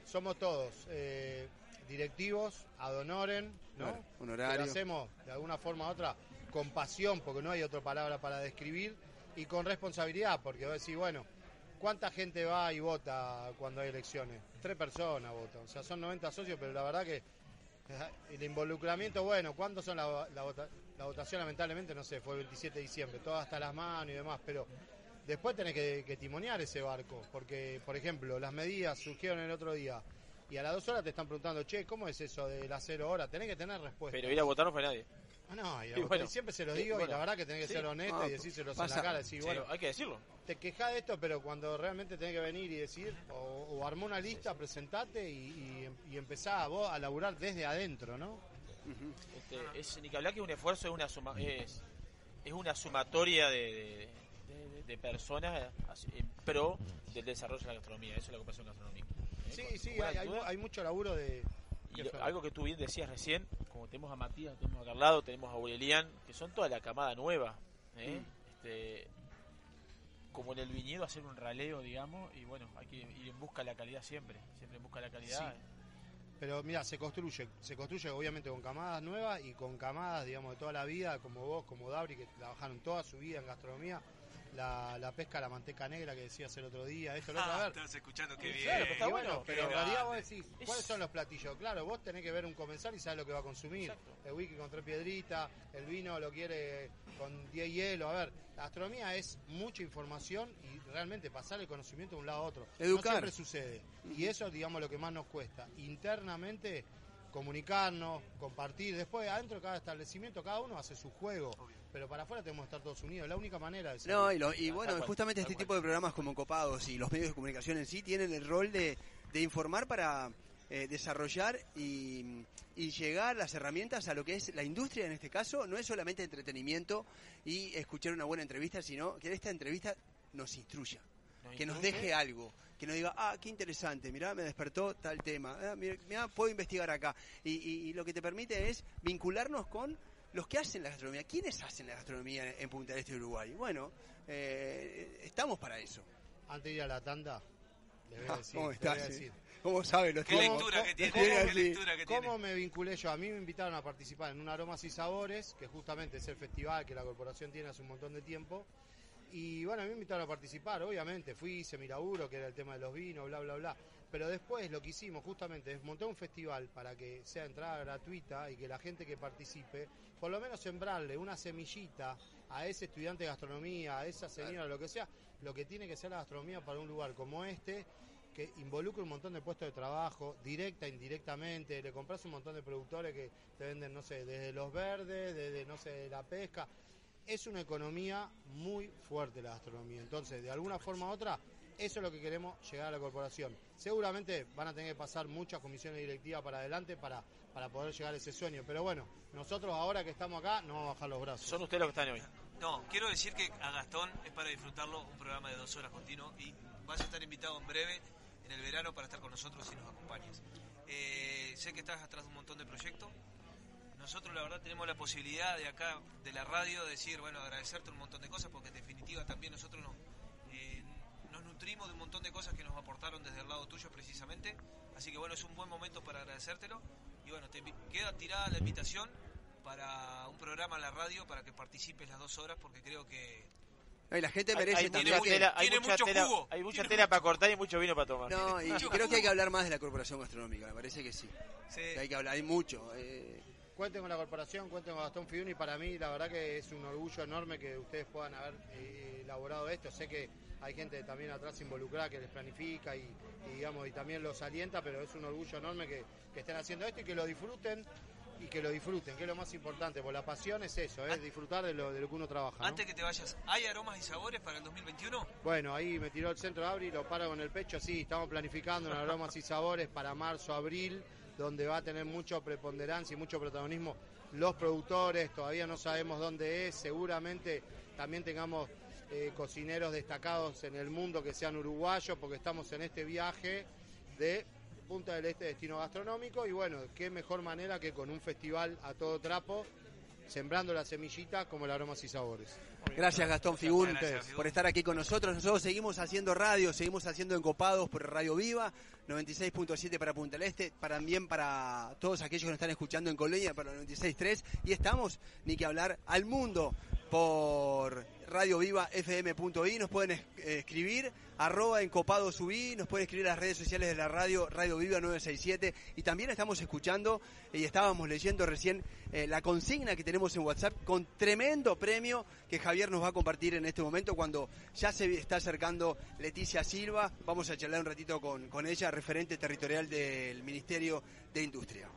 Somos todos eh, directivos, ad honorem, ¿no? Honorario. Que lo hacemos de alguna forma u otra con pasión, porque no hay otra palabra para describir, y con responsabilidad, porque vos decís, bueno, ¿cuánta gente va y vota cuando hay elecciones? Tres personas votan, o sea, son 90 socios, pero la verdad que el involucramiento, bueno, ¿cuántos son la, la vota- la votación? Lamentablemente, no sé, fue el 27 de diciembre, todo hasta las manos y demás, pero después tenés que, que timonear ese barco, porque, por ejemplo, las medidas surgieron el otro día y a las dos horas te están preguntando, che, ¿cómo es eso de las cero horas? Tenés que tener respuesta. Pero ir a votar no fue nadie. Ah, no, y, Y bueno, siempre se lo sí, digo bueno. y la verdad que tenés que Sí. ser honesto y decírselos pasa. en la cara, decir, Sí, bueno, hay que decirlo. te quejás de esto, pero cuando realmente tenés que venir y decir, o, o armá una lista, presentate y, y, y empezá vos a laburar desde adentro, ¿no? Este, es, ni que hablar que un esfuerzo es una suma, es, es una sumatoria de, de- de- de personas en pro del desarrollo de la gastronomía. Eso es la ocupación gastronómica. ¿eh? Sí, Con sí, hay, hay, duda. hay mucho laburo de... Y lo- algo que tú bien decías recién, como tenemos a Matías, tenemos a Carlado, tenemos a Aurelian, que son toda la camada nueva. ¿eh? Este, como en el viñedo, hacer un raleo, digamos, y bueno, hay que ir en busca de la calidad siempre, siempre en busca de la calidad. Sí. Pero mira, se construye, se construye obviamente con camadas nuevas y con camadas, digamos, de toda la vida, como vos, como Dabri, que trabajaron toda su vida en gastronomía. La, la pesca, la manteca negra que decías el otro día, esto, lo otro, a Ah, ver. estás escuchando qué bien. claro, pero está bueno, bueno, pero en realidad vos decís, ¿cuáles son los platillos? Claro, vos tenés que ver un comensal y sabes lo que va a consumir. El whisky con tres piedritas, el vino lo quiere con 10 hielo. A ver, la gastronomía es mucha información y realmente pasar el conocimiento de un lado a otro. Educar. No siempre sucede. Y eso es, digamos, lo que más nos cuesta. Internamente comunicarnos, compartir. Después, adentro de cada establecimiento, cada uno hace su juego. Pero para afuera tenemos que estar todos unidos. Es la única manera de ser. No, y, lo- y bueno, justamente este tipo de programas como Copados y los medios de comunicación en sí tienen el rol de, de informar para eh, desarrollar y, y llegar las herramientas a lo que es la industria en este caso. No es solamente entretenimiento y escuchar una buena entrevista, sino que esta entrevista nos instruya. que nos deje algo, que nos diga, ah, qué interesante, mirá, me despertó tal tema, ah, mirá, mirá, puedo investigar acá. Y, y- y lo que te permite es vincularnos con los que hacen la gastronomía. ¿Quiénes hacen la gastronomía en, Punta del Este de Uruguay? Bueno, eh, estamos para eso. Antes de ir a la tanda, le voy a Ah, decir. ¿Cómo estás? decir. ¿Cómo sabe los ¿Cómo- Los tiene cómo- así. ¿Cómo me vinculé yo? A mí me invitaron a participar en un Aromas y Sabores, que justamente es el festival que la corporación tiene hace un montón de tiempo. Y bueno, a mí me invitaron a participar, obviamente. Fui, hice mi laburo, que era el tema de los vinos, bla, bla, bla. Pero después lo que hicimos justamente es montar un festival para que sea entrada gratuita y que la gente que participe, por lo menos sembrarle una semillita a ese estudiante de gastronomía, a esa señora, lo que sea, lo que tiene que ser la gastronomía para un lugar como este, que involucra un montón de puestos de trabajo, directa, indirectamente, le compras un montón de productores que te venden, no sé, desde los verdes, desde, no sé, la pesca. Es una economía muy fuerte la gastronomía. Entonces, de alguna forma u otra, eso es lo que queremos llegar a la corporación. Seguramente van a tener que pasar muchas comisiones directivas para adelante para, para poder llegar a ese sueño. Pero bueno, nosotros ahora que estamos acá, no vamos a bajar los brazos. Son ustedes los que están hoy. No, quiero decir que a Gastón es para disfrutarlo un programa de dos horas continuo y vas a estar invitado en breve en el verano para estar con nosotros y nos acompañes. Eh, sé que estás atrás de un montón de proyectos. Nosotros la verdad tenemos la posibilidad de acá, de la radio, decir, bueno, agradecerte un montón de cosas porque en definitiva también nosotros nos, nos nutrimos de un montón de cosas que nos aportaron desde el lado tuyo precisamente. Así que bueno, es un buen momento para agradecértelo. Y bueno, te queda tirada la invitación para un programa en la radio para que participes las dos horas porque creo que Ay, la gente merece hay también. mucha tela, hay tiene mucha mucho tela- jugo, hay mucha tela para cortar y mucho vino para tomar. No, y, creo que hay que hablar más de la corporación gastronómica, me parece que sí. Que hay que hablar, hay mucho. eh, Cuenten con la corporación, cuenten con Gastón Fiuni. Para mí, la verdad que es un orgullo enorme que ustedes puedan haber eh, elaborado esto. Sé que hay gente también atrás involucrada que les planifica y, y, digamos y también los alienta, pero es un orgullo enorme que, que estén haciendo esto y que lo disfruten y que lo disfruten, que es lo más importante. Porque la pasión es eso, es disfrutar de lo, de lo que uno trabaja. ¿no? antes que te vayas, ¿hay aromas y sabores para el 2021? Bueno, ahí me tiró el centro de Abri, lo paro con el pecho, sí, estamos planificando en aromas y sabores para marzo, abril, donde va a tener mucho preponderancia y mucho protagonismo los productores, todavía no sabemos dónde es, seguramente también tengamos eh, cocineros destacados en el mundo que sean uruguayos, porque estamos en este viaje de Punta del Este Destino Gastronómico y bueno, qué mejor manera que con un festival a todo trapo, sembrando la semillita como el aromas y sabores. Gracias Gastón Figún Gracias, por estar aquí con nosotros. Nosotros seguimos haciendo radio, seguimos haciendo encopados por Radio Viva, 96.7 para Punta del Este, para- también para todos aquellos que nos están escuchando en Colonia, para 96.3. Y estamos, ni que hablar, al mundo por Radio Viva FM.i. Nos pueden eh, escribir, arroba encopado subí, nos pueden escribir las redes sociales de la radio, Radio Viva 967. Y también estamos escuchando y estábamos leyendo recién eh, la consigna que tenemos en WhatsApp con tremendo premio que Javier nos va a compartir en este momento cuando ya se está acercando Leticia Silva. Vamos a charlar un ratito con, con ella, referente territorial del Ministerio de Industria.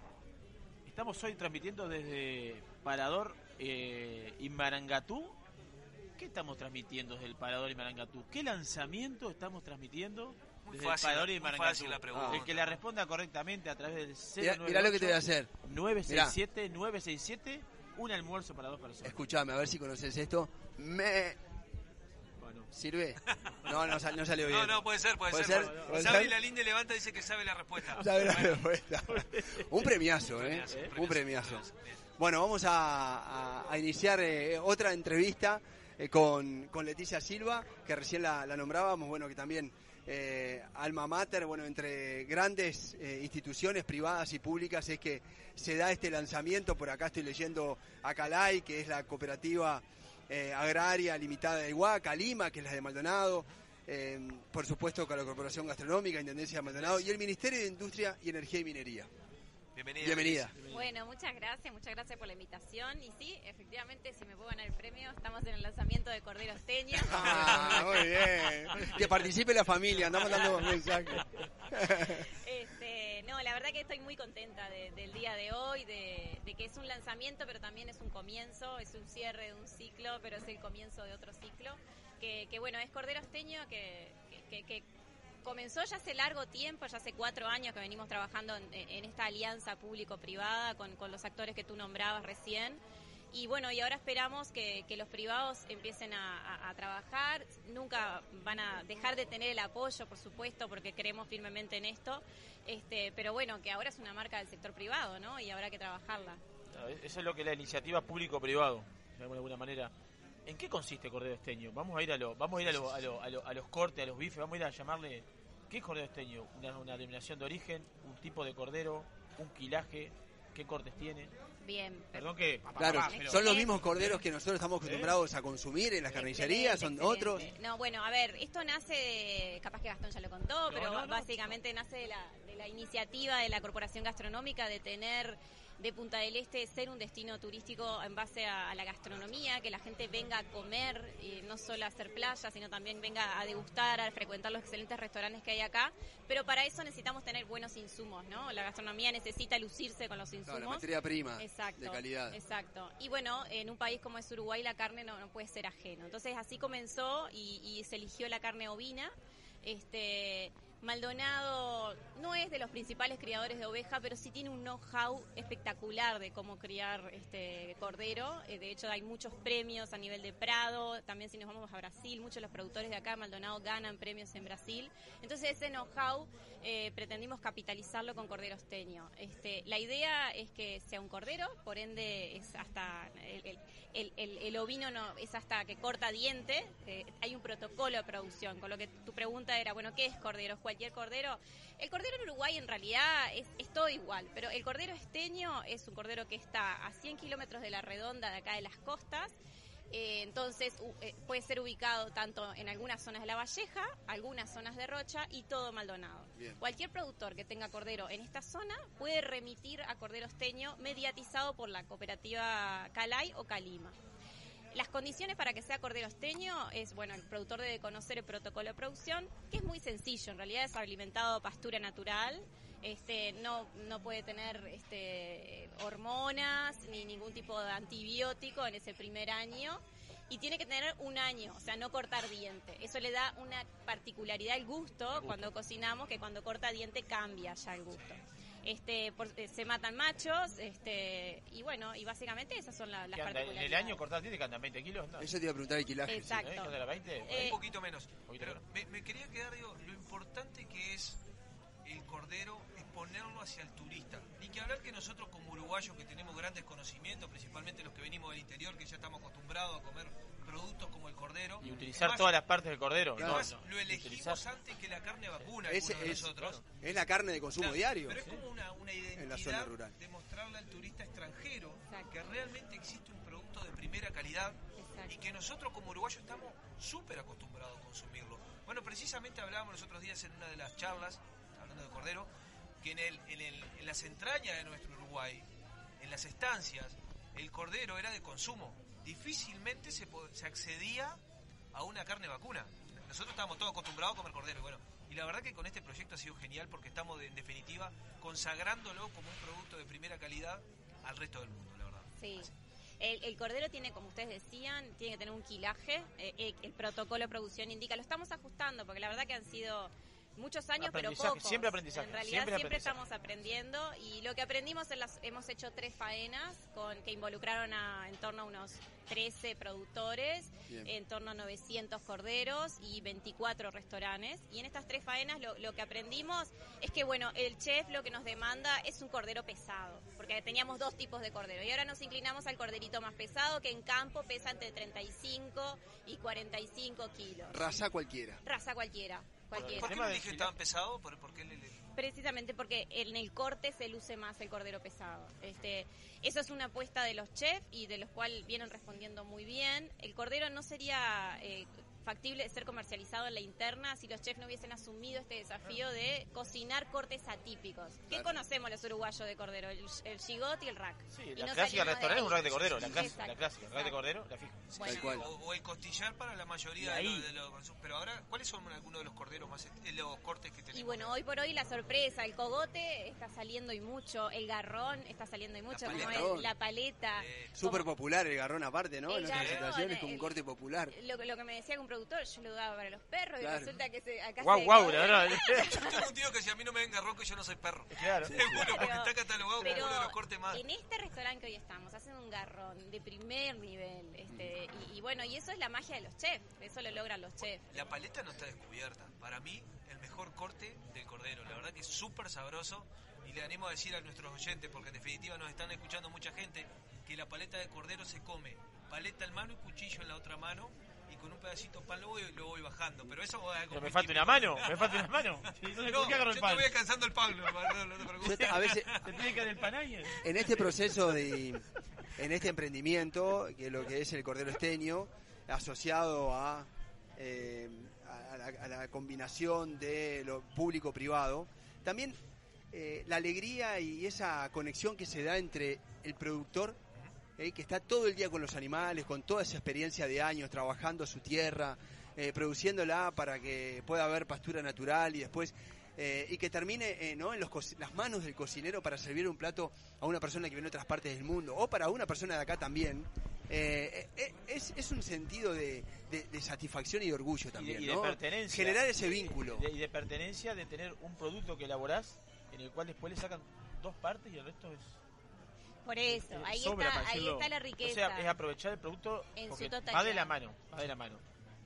Estamos hoy transmitiendo desde Parador eh, Imarangatú. ¿Qué estamos transmitiendo desde el Parador Imarangatú? ¿Qué lanzamiento estamos transmitiendo Muy desde fácil, el Parador muy Imarangatú? fácil la pregunta. El que la responda correctamente a través del Mirá- 098 mirá lo que te voy a hacer. 967 967 un almuerzo para dos personas. Escuchame, a ver si conoces esto. Me... ¿Sirve? No, no, sal- no salió bien. No, no, puede ser, puede, ¿Puede ser. ser? Puede- ¿Puede Sabe la linda levanta y dice que sabe la respuesta. Sabe la respuesta. Un premiazo, ¿eh? premiazo, un Un premiazo. Bueno, vamos a, a- a iniciar eh, otra entrevista eh, con, con Leticia Silva, que recién la, nombrábamos, bueno, que también eh, alma mater, bueno, entre grandes eh, instituciones privadas y públicas es que se da este lanzamiento, por acá estoy leyendo a Calay, que es la cooperativa agraria limitada de Iguaca, Lima, que es la de Maldonado, por supuesto con la Corporación Gastronómica, Intendencia de Maldonado, y el Ministerio de Industria y Energía y Minería. Bienvenida. Bienvenida. Bueno, muchas gracias, muchas gracias por la invitación. Y sí, efectivamente, si me puedo ganar el premio, estamos en el lanzamiento de Cordero Esteño. Ah, muy bien. Que participe la familia, andamos dando mensajes. Este, no, la verdad que estoy muy contenta de- del día de hoy, de, de que es un lanzamiento, pero también es un comienzo, es un cierre de un ciclo, pero es el comienzo de otro ciclo. Que, que, bueno, es Cordero Esteño, que, que- que comenzó ya hace largo tiempo, ya hace cuatro años que venimos trabajando en, esta alianza público-privada con, con los actores que tú nombrabas recién. Y bueno, y ahora esperamos que, que los privados empiecen a, a- trabajar. Nunca van a dejar de tener el apoyo, por supuesto, porque creemos firmemente en esto. Este, pero bueno, que ahora es una marca del sector privado, ¿no? Y habrá que trabajarla. Ah, Eso es lo que la iniciativa público-privado, de alguna manera. ¿En qué consiste Cordero Esteño? Vamos a ir a, lo, vamos a, ir a, lo- a, lo- a lo- a los cortes, a los bifes, vamos a ir a llamarle... ¿Qué es Cordero Esteño? Una, una denominación de origen, un tipo de cordero, un quilaje, ¿qué cortes tiene? Bien. Perdón que... Claro, pero- son los mismos corderos que nosotros estamos acostumbrados a consumir en las carnicerías, son otros. No, bueno, a ver, esto nace de, capaz que Gastón ya lo contó, pero no, no. básicamente nace de la, de la iniciativa de la Corporación Gastronómica de tener de Punta del Este ser un destino turístico en base a, a la gastronomía, que la gente venga a comer, y no solo a hacer playa, sino también venga a degustar, a frecuentar los excelentes restaurantes que hay acá. Pero para eso necesitamos tener buenos insumos, ¿no? La gastronomía necesita lucirse con los insumos. la materia prima Exacto, de calidad. Exacto. Y bueno, en un país como es Uruguay la carne no, no puede ser ajeno. Entonces así comenzó y, y se eligió la carne ovina. Este Maldonado no es de los principales criadores de oveja, pero sí tiene un know-how espectacular de cómo criar este cordero. Eh, de hecho, hay muchos premios a nivel de Prado. También si nos vamos a Brasil, muchos de los productores de acá Maldonado ganan premios en Brasil. Entonces ese know-how eh, pretendimos capitalizarlo con cordero esteño. Este, la idea es que sea un cordero, por ende es hasta el, el- el- el- ovino no es hasta que corta diente. Eh, hay un protocolo de producción, con lo que tu pregunta era, bueno, ¿qué es cordero? ¿Es cualquier cordero? El cordero en Uruguay en realidad es, es todo igual, pero el cordero esteño es un cordero que está a 100 kilómetros de la redonda de acá de las costas. Eh, entonces u- eh, puede ser ubicado tanto en algunas zonas de La Valleja, algunas zonas de Rocha y todo Maldonado. Bien. Cualquier productor que tenga cordero en esta zona puede remitir a cordero esteño mediatizado por la cooperativa Calay o Calima. Las condiciones para que sea cordero esteño es, bueno, el productor debe conocer el protocolo de producción, que es muy sencillo, en realidad es alimentado a pastura natural, este, no, no puede tener este, hormonas ni ningún tipo de antibiótico en ese primer año y tiene que tener un año, o sea, no cortar diente. Eso le da una particularidad al gusto cuando cocinamos, que cuando corta diente cambia ya el gusto. Este, por- eh, se matan machos, este, y bueno, y básicamente esas son la- las ¿Qué anda? ¿En particularidades. el año cortar tiene que andan 20 kilos? ¿no? Eso te iba a preguntar el quilaje. Exacto. ¿Eh? ¿Que anda a 20? Eh, un poquito menos. Poquito Pero menos. me, me quería quedar, digo, lo importante que es el cordero es ponerlo hacia el turista. Ni que hablar que nosotros como uruguayos que tenemos grandes conocimientos, principalmente los que venimos del interior, que ya estamos acostumbrados a comer productos como el cordero. Y utilizar Además- todas las partes del cordero. No, Además, no. lo elegimos Utilizar- antes que la carne vacuna, de es, nosotros. es la carne de consumo Claro, diario. Pero es como una, una identidad En la zona rural. de mostrarle al turista extranjero que realmente existe un producto de primera calidad y que nosotros como uruguayos estamos súper acostumbrados a consumirlo. Bueno, precisamente hablábamos los otros días en una de las charlas, de cordero, que en, el, en, el, en las entrañas de nuestro Uruguay, en las estancias, el cordero era de consumo. Difícilmente se, se accedía a una carne vacuna. Nosotros estábamos todos acostumbrados a comer cordero. y Bueno, y la verdad que con este proyecto ha sido genial porque estamos, de- en definitiva, consagrándolo como un producto de primera calidad al resto del mundo, la verdad. Sí. El, el cordero tiene, como ustedes decían, tiene que tener un quilaje. eh, eh, el protocolo de producción indica. Lo estamos ajustando porque la verdad que han sido muchos años, pero pocos. siempre aprendizaje, En realidad siempre estamos aprendiendo y lo que aprendimos en las, hemos hecho tres faenas con que involucraron a en torno a unos 13 productores, Bien. en torno a 900 corderos y 24 restaurantes. Y en estas tres faenas lo, lo que aprendimos es que, bueno, el chef lo que nos demanda es un cordero pesado, porque teníamos dos tipos de cordero. Y ahora nos inclinamos al corderito más pesado, que en campo pesa entre 35 y 45 kilos. Raza cualquiera. Raza cualquiera. Cualquiera. ¿Por qué lo elige tan pesado? ¿Por, por qué le, le- Precisamente porque en el corte se luce más el cordero pesado. Este, eso es una apuesta de los chefs y de los cuales vienen respondiendo muy bien. El cordero no sería eh, factible ser comercializado en la interna si los chefs no hubiesen asumido este desafío de cocinar cortes atípicos. ¿Qué Claro. conocemos los uruguayos de cordero? El, el gigot y el rack. Sí, Y la no clásica restaurante es un rack de cordero, la clásica, la clásica, rack de cordero, la fija. Bueno. O, o el costillar para la mayoría de los, de los- Pero ahora, ¿cuáles son algunos de los corderos más, eh, los cortes que tenemos? Y bueno, hoy por hoy la sorpresa, el cogote está saliendo y mucho, el garrón está saliendo y mucho, como paleta. es la paleta. Súper popular el garrón aparte, ¿no? El En otras garrón, presentaciones como un el- corte popular. Lo, que- lo que me decía que un productor, yo lo daba para los perros Claro. y resulta que se, acá Guau, se guau, la verdad. Yo tengo un tío que si a mí no me venga ronco, yo no soy perro. Claro. Seguro, porque está catalogado como uno de los cortes más. en este restaurante que hoy estamos hacen un garrón de primer nivel este y, y bueno y eso es la magia de los chefs eso lo logran los chefs La paleta no está descubierta. Para mí, el mejor corte del cordero. La verdad que es súper sabroso. Y le animo a decir a nuestros oyentes, porque en definitiva nos están escuchando mucha gente, que la paleta de cordero se come paleta en mano y cuchillo en la otra mano. Con un pedacito de pan lo voy, lo voy bajando. Pero eso va a Pero me falta una mano, me falta una mano. Entonces, No, ¿por qué agarro el yo pan? te voy alcanzando el pan, no, no, no te preocupes. Yo a veces- ¿Te tiene que dar el pan ahí? En este proceso de, en este emprendimiento, que lo que es el cordero esteño, asociado a, eh, a, la, a la combinación de lo público-privado, también eh, la alegría y esa conexión que se da entre el productor, eh, que está todo el día con los animales, con toda esa experiencia de años, trabajando su tierra, eh, produciéndola para que pueda haber pastura natural y después eh, y que termine eh, ¿no? en los las manos del cocinero para servir un plato a una persona que viene de otras partes del mundo o para una persona de acá también. eh, es, es un sentido de, de- de satisfacción y de orgullo Y de, también, y de pertenencia. Generar ese vínculo. Y de, y de pertenencia de tener un producto que elaborás en el cual después le sacan dos partes y el resto es. Por eso ahí sobra, está ahí está la riqueza O sea, es aprovechar el producto En porque su totalidad. va de la mano, va de la mano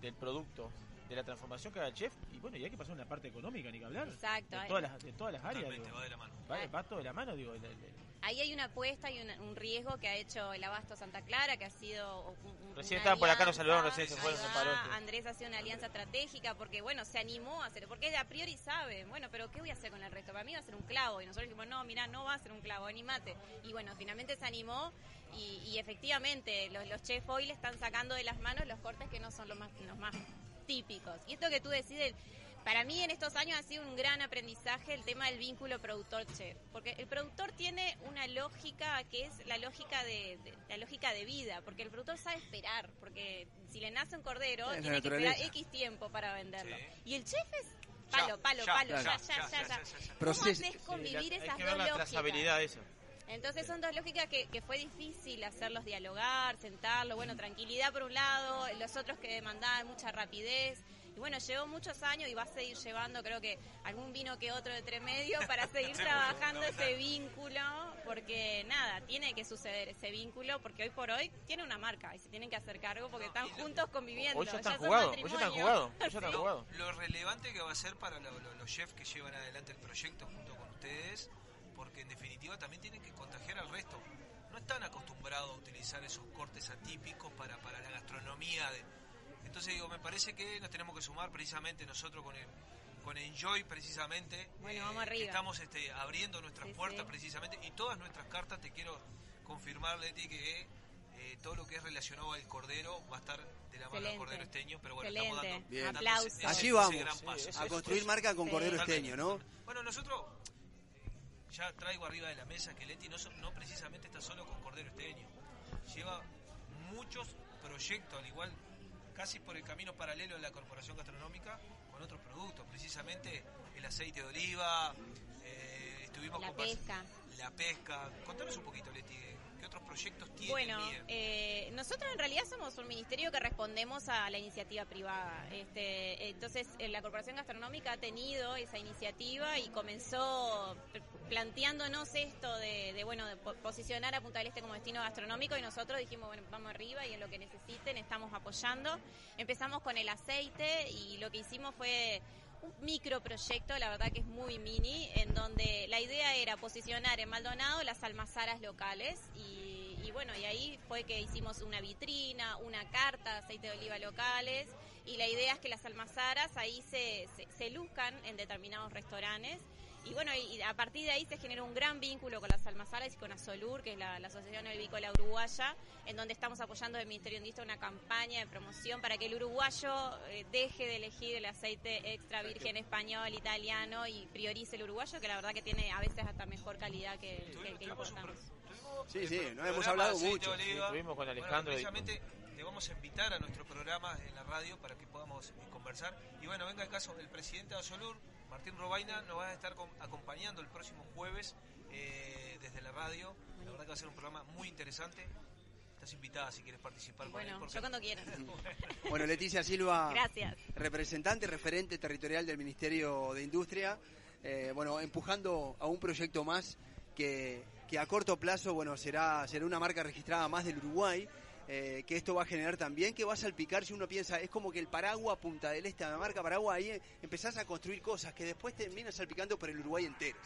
del producto, de la transformación que haga el chef y bueno, y hay que pasar una parte económica ni que hablar. Exacto, De ahí- todas las, de todas las áreas. Digo. va de la mano. Va, va todo de la mano, digo. el- el- el- ahí hay una apuesta y un riesgo que ha hecho el Abasto Santa Clara que ha sido un- Recién una estaban por acá, nos saludaron, recién se fueron, se esto. Andrés hace una alianza estratégica porque, bueno, se animó a hacerlo. Porque a priori sabe, bueno, pero ¿qué voy a hacer con el resto? Para mí va a ser un clavo. Y nosotros dijimos, no, mira, no va a ser un clavo, animate. Y bueno, finalmente se animó y, y efectivamente los, los chefs hoy le están sacando de las manos los cortes que no son los más, los más típicos. Y esto que tú decides, para mí en estos años ha sido un gran aprendizaje el tema del vínculo productor-chef, porque el productor tiene una lógica que es la lógica de, de- la lógica de vida, porque el productor sabe esperar, porque si le nace un cordero Es tiene que esperar. X tiempo para venderlo. Sí. Y el chef es palo, palo, ya, palo, ya, ya, ya, ya, ya, ya, ya. ya, ya. ¿Cómo haces convivir Sí, la- hay esas que dos ver la lógicas? trazabilidad de eso. Entonces son dos lógicas que, que fue difícil hacerlos dialogar, sentarlo, bueno, tranquilidad por un lado, los otros que demandaban mucha rapidez. Y bueno, llevó muchos años y va a seguir llevando, creo que algún vino que otro de tres medio para seguir trabajando ese vínculo, porque nada, tiene que suceder ese vínculo, porque hoy por hoy tiene una marca y se tienen que hacer cargo porque están juntos conviviendo. Hoy ya están jugados, hoy ya están jugados, están Lo-. Lo relevante que va a ser para lo- lo- los chefs que llevan adelante el proyecto junto con ustedes, porque en definitiva también tienen que contagiar al resto. No están acostumbrados a utilizar esos cortes atípicos para, para la gastronomía. De... Entonces digo, me parece que nos tenemos que sumar precisamente nosotros con el con Enjoy precisamente. Bueno, eh, vamos que arriba. estamos este, abriendo nuestras Sí, puertas sí. precisamente y todas nuestras cartas te quiero confirmar, Leti, que eh, todo lo que es relacionado al cordero va a estar de la mano del cordero esteño, pero bueno, Excelente. estamos dando, Bien. dando Aplausos. ese- Allí vamos, gran sí, paso. eso a construir marca con Sí. cordero esteño, ¿no? Bueno, nosotros ya traigo arriba de la mesa que Leti no, no precisamente está solo con Cordero Esteño. Lleva muchos proyectos, al igual casi por el camino paralelo de la Corporación Gastronómica, con otros productos, precisamente el aceite de oliva, eh, estuvimos La con pesca. La pesca. Contanos un poquito, Leti, ¿qué otros proyectos tiene Bueno, eh, nosotros en realidad somos un ministerio que respondemos a la iniciativa privada. Este, entonces, eh, la Corporación Gastronómica ha tenido esa iniciativa y comenzó planteándonos esto de, de, bueno, de po- posicionar a Punta del Este como destino gastronómico y nosotros dijimos, bueno, vamos arriba y en lo que necesiten estamos apoyando. Empezamos con el aceite y lo que hicimos fue un microproyecto, la verdad que es muy mini, en donde la idea era posicionar en Maldonado las almazaras locales y, bueno, y ahí fue que hicimos una vitrina, una carta de aceite de oliva locales y la idea es que las almazaras ahí se, se, se luzcan en determinados restaurantes y bueno, y a partir de ahí se generó un gran vínculo con las almazaras y con Asolur, que es la, la Asociación Helvícola Uruguaya, en donde estamos apoyando del Ministerio Industria una campaña de promoción para que el uruguayo eh, deje de elegir el aceite extra virgen español, italiano y priorice el uruguayo, que la verdad que tiene a veces hasta mejor calidad que, que el que importamos. Sí, sí, no hemos hablado mucho. Sí, estuvimos con Bueno, Alejandro precisamente te vamos a invitar a nuestro programa en la radio para que podamos conversar. Y bueno, venga el caso, el presidente de Asolur, Martín Robaina, nos va a estar com- acompañando el próximo jueves eh, desde la radio. La verdad que va a ser un programa muy interesante. Está estás invitada si quieres participar con él. Bueno, porque- yo cuando quieras. Bueno, Leticia Silva, Gracias. representante, referente territorial del Ministerio de Industria, eh, bueno, empujando a un proyecto más que, que a corto plazo, bueno, será, será una marca registrada más del Uruguay, eh, que esto va a generar también, que va a salpicar, si uno piensa, es como que el Paraguas, Punta del Este, la marca Paraguas, ahí eh, empezás a construir cosas que después terminan salpicando por el Uruguay entero.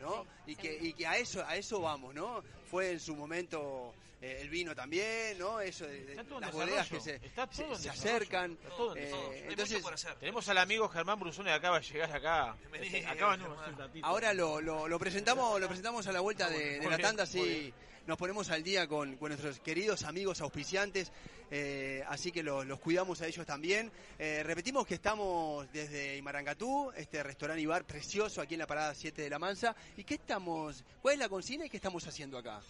¿no? y, que, y que a eso a eso vamos, ¿no? Fue en su momento eh, el vino también, ¿no? Eso de, las bodegas que se, se- acercan. Está todo en eh, desarrollo. entonces, Tenemos al amigo Germán Brusone que acaba de llegar acá. Bienvenido, Acaba de Germán. un ratito. Ahora lo, lo, lo presentamos lo presentamos a la vuelta de, de la tanda, así. Nos ponemos al día con, con nuestros queridos amigos auspiciantes, eh, así que lo- los cuidamos a ellos también. Eh, repetimos que estamos desde Imarangatú, este restaurante y bar precioso aquí en la parada 7 de La Mansa. ¿Y qué estamos? ¿Cuál es la consigna y qué estamos haciendo acá?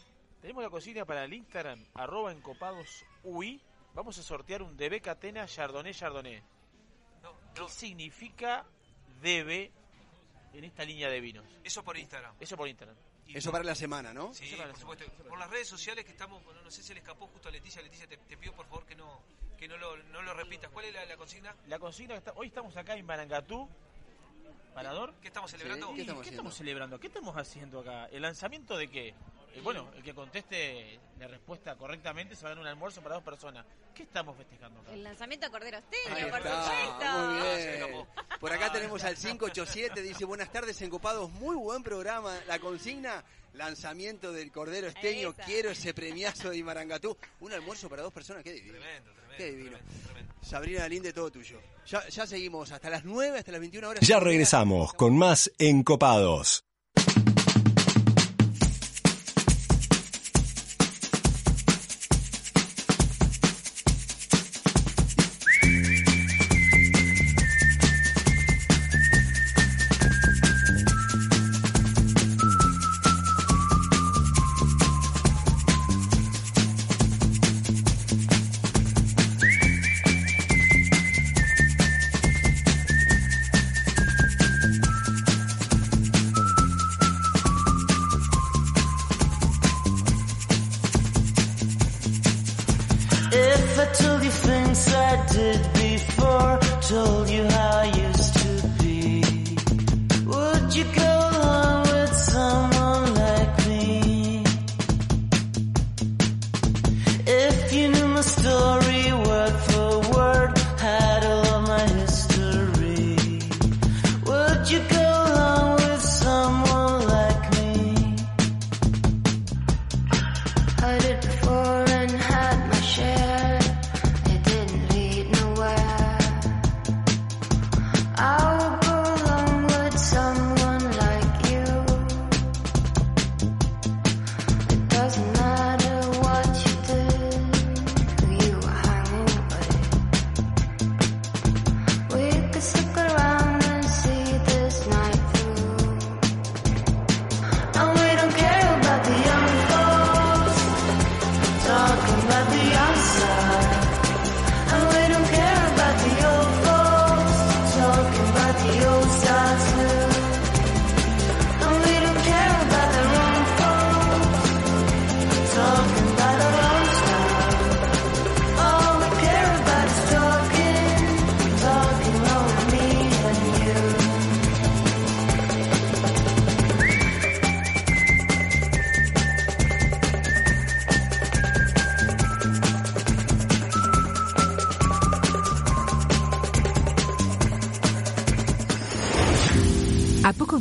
Tenemos la consigna para el Instagram, arroba encopadosui. Vamos a sortear un DB Catena Chardonnay Chardonnay. ¿Qué significa DB en esta línea de vinos? Eso por Instagram. Eso por Instagram. Eso para la semana, ¿no? Sí, por supuesto. Por las redes sociales que estamos, bueno, no sé si le escapó justo a Leticia. Leticia, te, te pido por favor que no que no lo, no lo repitas. ¿Cuál es la, la consigna? La consigna que está, hoy estamos acá en Marangatú. ¿Parador? ¿Qué estamos celebrando? ¿Qué estamos, celebrando? ¿Qué estamos haciendo acá? ¿El lanzamiento de qué? Eh, bueno, el que conteste la respuesta correctamente se va a dar un almuerzo para dos personas. ¿Qué estamos festejando acá? El lanzamiento de Cordero Ahí Esteño, por supuesto. muy bien. Por acá tenemos al 587, dice buenas tardes encopados, muy buen programa. La consigna, lanzamiento del Cordero Esteño, Esa. quiero ese premiazo de Marangatú. Un almuerzo para dos personas, qué divino. Qué divino. Sabrina Linde, todo tuyo. Ya, ya seguimos hasta las 9, hasta las 21 horas. Ya regresamos con más Encopados.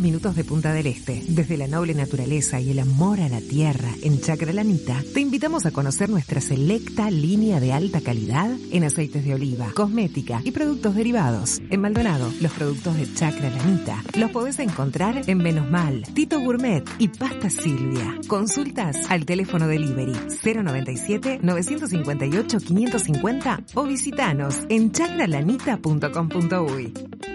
Minutos de Punta del Este, desde la noble naturaleza y el amor a la tierra en Chacralanita, te invitamos a conocer nuestra selecta línea de alta calidad en aceites de oliva, cosmética y productos derivados. En Maldonado, los productos de Chacralanita los podés encontrar en Menos Mal, Tito Gourmet y Pasta Silvia. Consultas al teléfono delivery 097 958 550 o visitanos en chacralanita.com.uy.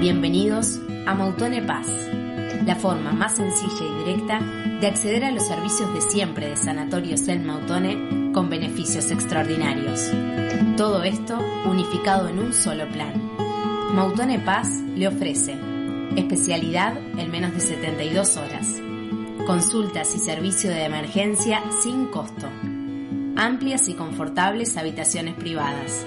Bienvenidos a Mautone Paz, la forma más sencilla y directa de acceder a los servicios de siempre de Sanatorios El Mautone con beneficios extraordinarios. Todo esto unificado en un solo plan. Mautone Paz le ofrece especialidad en menos de 72 horas, consultas y servicio de emergencia sin costo, amplias y confortables habitaciones privadas,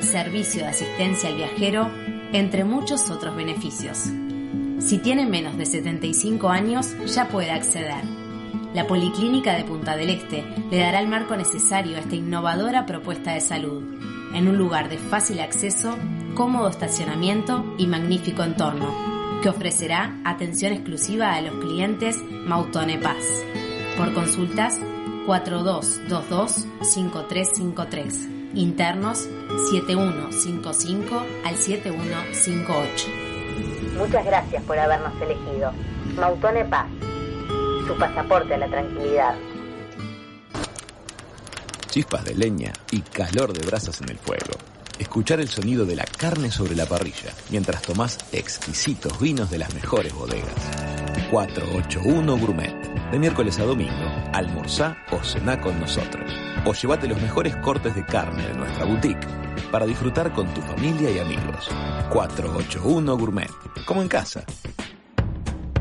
servicio de asistencia al viajero, entre muchos otros beneficios. Si tiene menos de 75 años, ya puede acceder. La Policlínica de Punta del Este le dará el marco necesario a esta innovadora propuesta de salud, en un lugar de fácil acceso, cómodo estacionamiento y magnífico entorno, que ofrecerá atención exclusiva a los clientes Mautone Paz. Por consultas 4222-5353. Internos 7155 al 7158. Muchas gracias por habernos elegido. Mautone Paz, su pasaporte a la tranquilidad. Chispas de leña y calor de brasas en el fuego. Escuchar el sonido de la carne sobre la parrilla mientras tomás exquisitos vinos de las mejores bodegas. 481 Gourmet. De miércoles a domingo, almorzá o cená con nosotros. O llévate los mejores cortes de carne de nuestra boutique para disfrutar con tu familia y amigos. 481 Gourmet. Como en casa.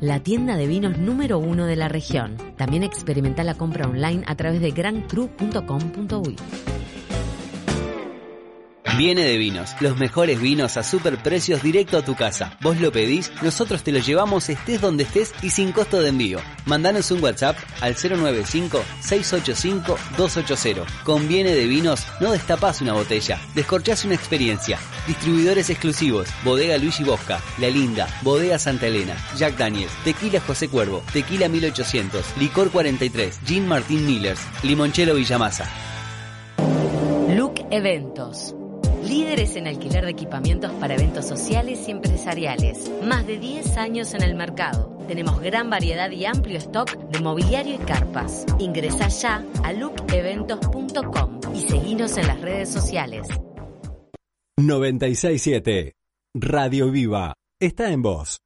La tienda de vinos número uno de la región. También experimenta la compra online a través de grandcru.com.uy. Viene de vinos, los mejores vinos a super precios directo a tu casa. Vos lo pedís, nosotros te lo llevamos estés donde estés y sin costo de envío. Mandanos un WhatsApp al 095-685-280. Con Viene de vinos no destapás una botella, descorchás una experiencia. Distribuidores exclusivos, Bodega Luigi Bosca, La Linda, Bodega Santa Elena, Jack Daniels, Tequila José Cuervo, Tequila 1800, Licor 43, Gin Martín Millers, Limonchelo Villamasa. Look Eventos. Líderes en alquiler de equipamientos para eventos sociales y empresariales. Más de 10 años en el mercado. Tenemos gran variedad y amplio stock de mobiliario y carpas. Ingresa ya a lookeventos.com y seguinos en las redes sociales. 967 Radio Viva está en voz.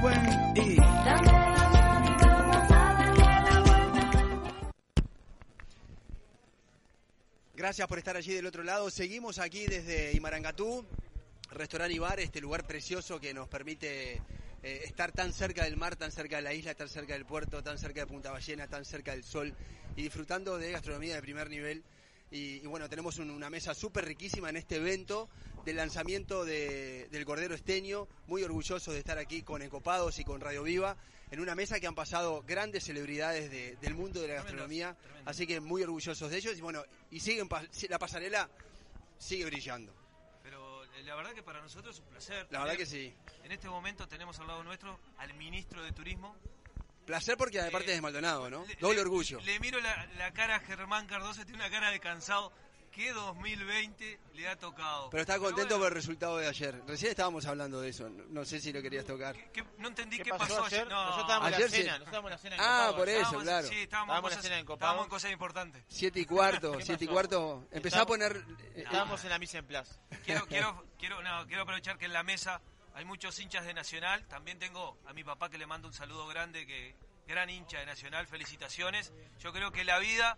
Gracias por estar allí del otro lado. Seguimos aquí desde Imarangatú, restaurante y bar, este lugar precioso que nos permite eh, estar tan cerca del mar, tan cerca de la isla, tan cerca del puerto, tan cerca de Punta Ballena, tan cerca del sol y disfrutando de gastronomía de primer nivel. Y, bueno, tenemos un- una mesa súper riquísima en este evento del lanzamiento de- del Cordero Esteño. Muy orgulloso de estar aquí con Encopados y con Radio Viva, en una mesa que han pasado grandes celebridades de- del mundo de la gastronomía. Así que muy orgullosos de ellos. Y bueno, y siguen la pasarela sigue brillando. Pero eh, la verdad que para nosotros es un placer. La verdad que sí. En este momento tenemos al lado nuestro al ministro de Turismo. Placer porque aparte Eh, es de Maldonado, ¿no? Doble orgullo. Le miro la, la cara a Germán Cardoso, tiene una cara de cansado. ¿Qué 2020 le ha tocado? Pero está contento bueno, por el resultado de ayer. Recién estábamos hablando de eso. No, no sé si lo querías tocar. ¿qué- no entendí qué, ¿Qué pasó pasó, ayer? ayer. No, Nosotros estábamos en la cena, sí. nosotros estábamos en la cena en Ah, Copados. por eso, Estábamos- claro. Sí, estábamos, en Estábamos en la cosas, cena estábamos en cosas importantes. Siete y cuarto, ¿Qué siete y cuarto. Empezá a poner. eh, Estábamos en la mise en place. Quiero, quiero, quiero, no, quiero aprovechar que en la mesa hay muchos hinchas de Nacional. También tengo a mi papá que le mando un saludo grande, que gran hincha de Nacional. Felicitaciones. Yo creo que la vida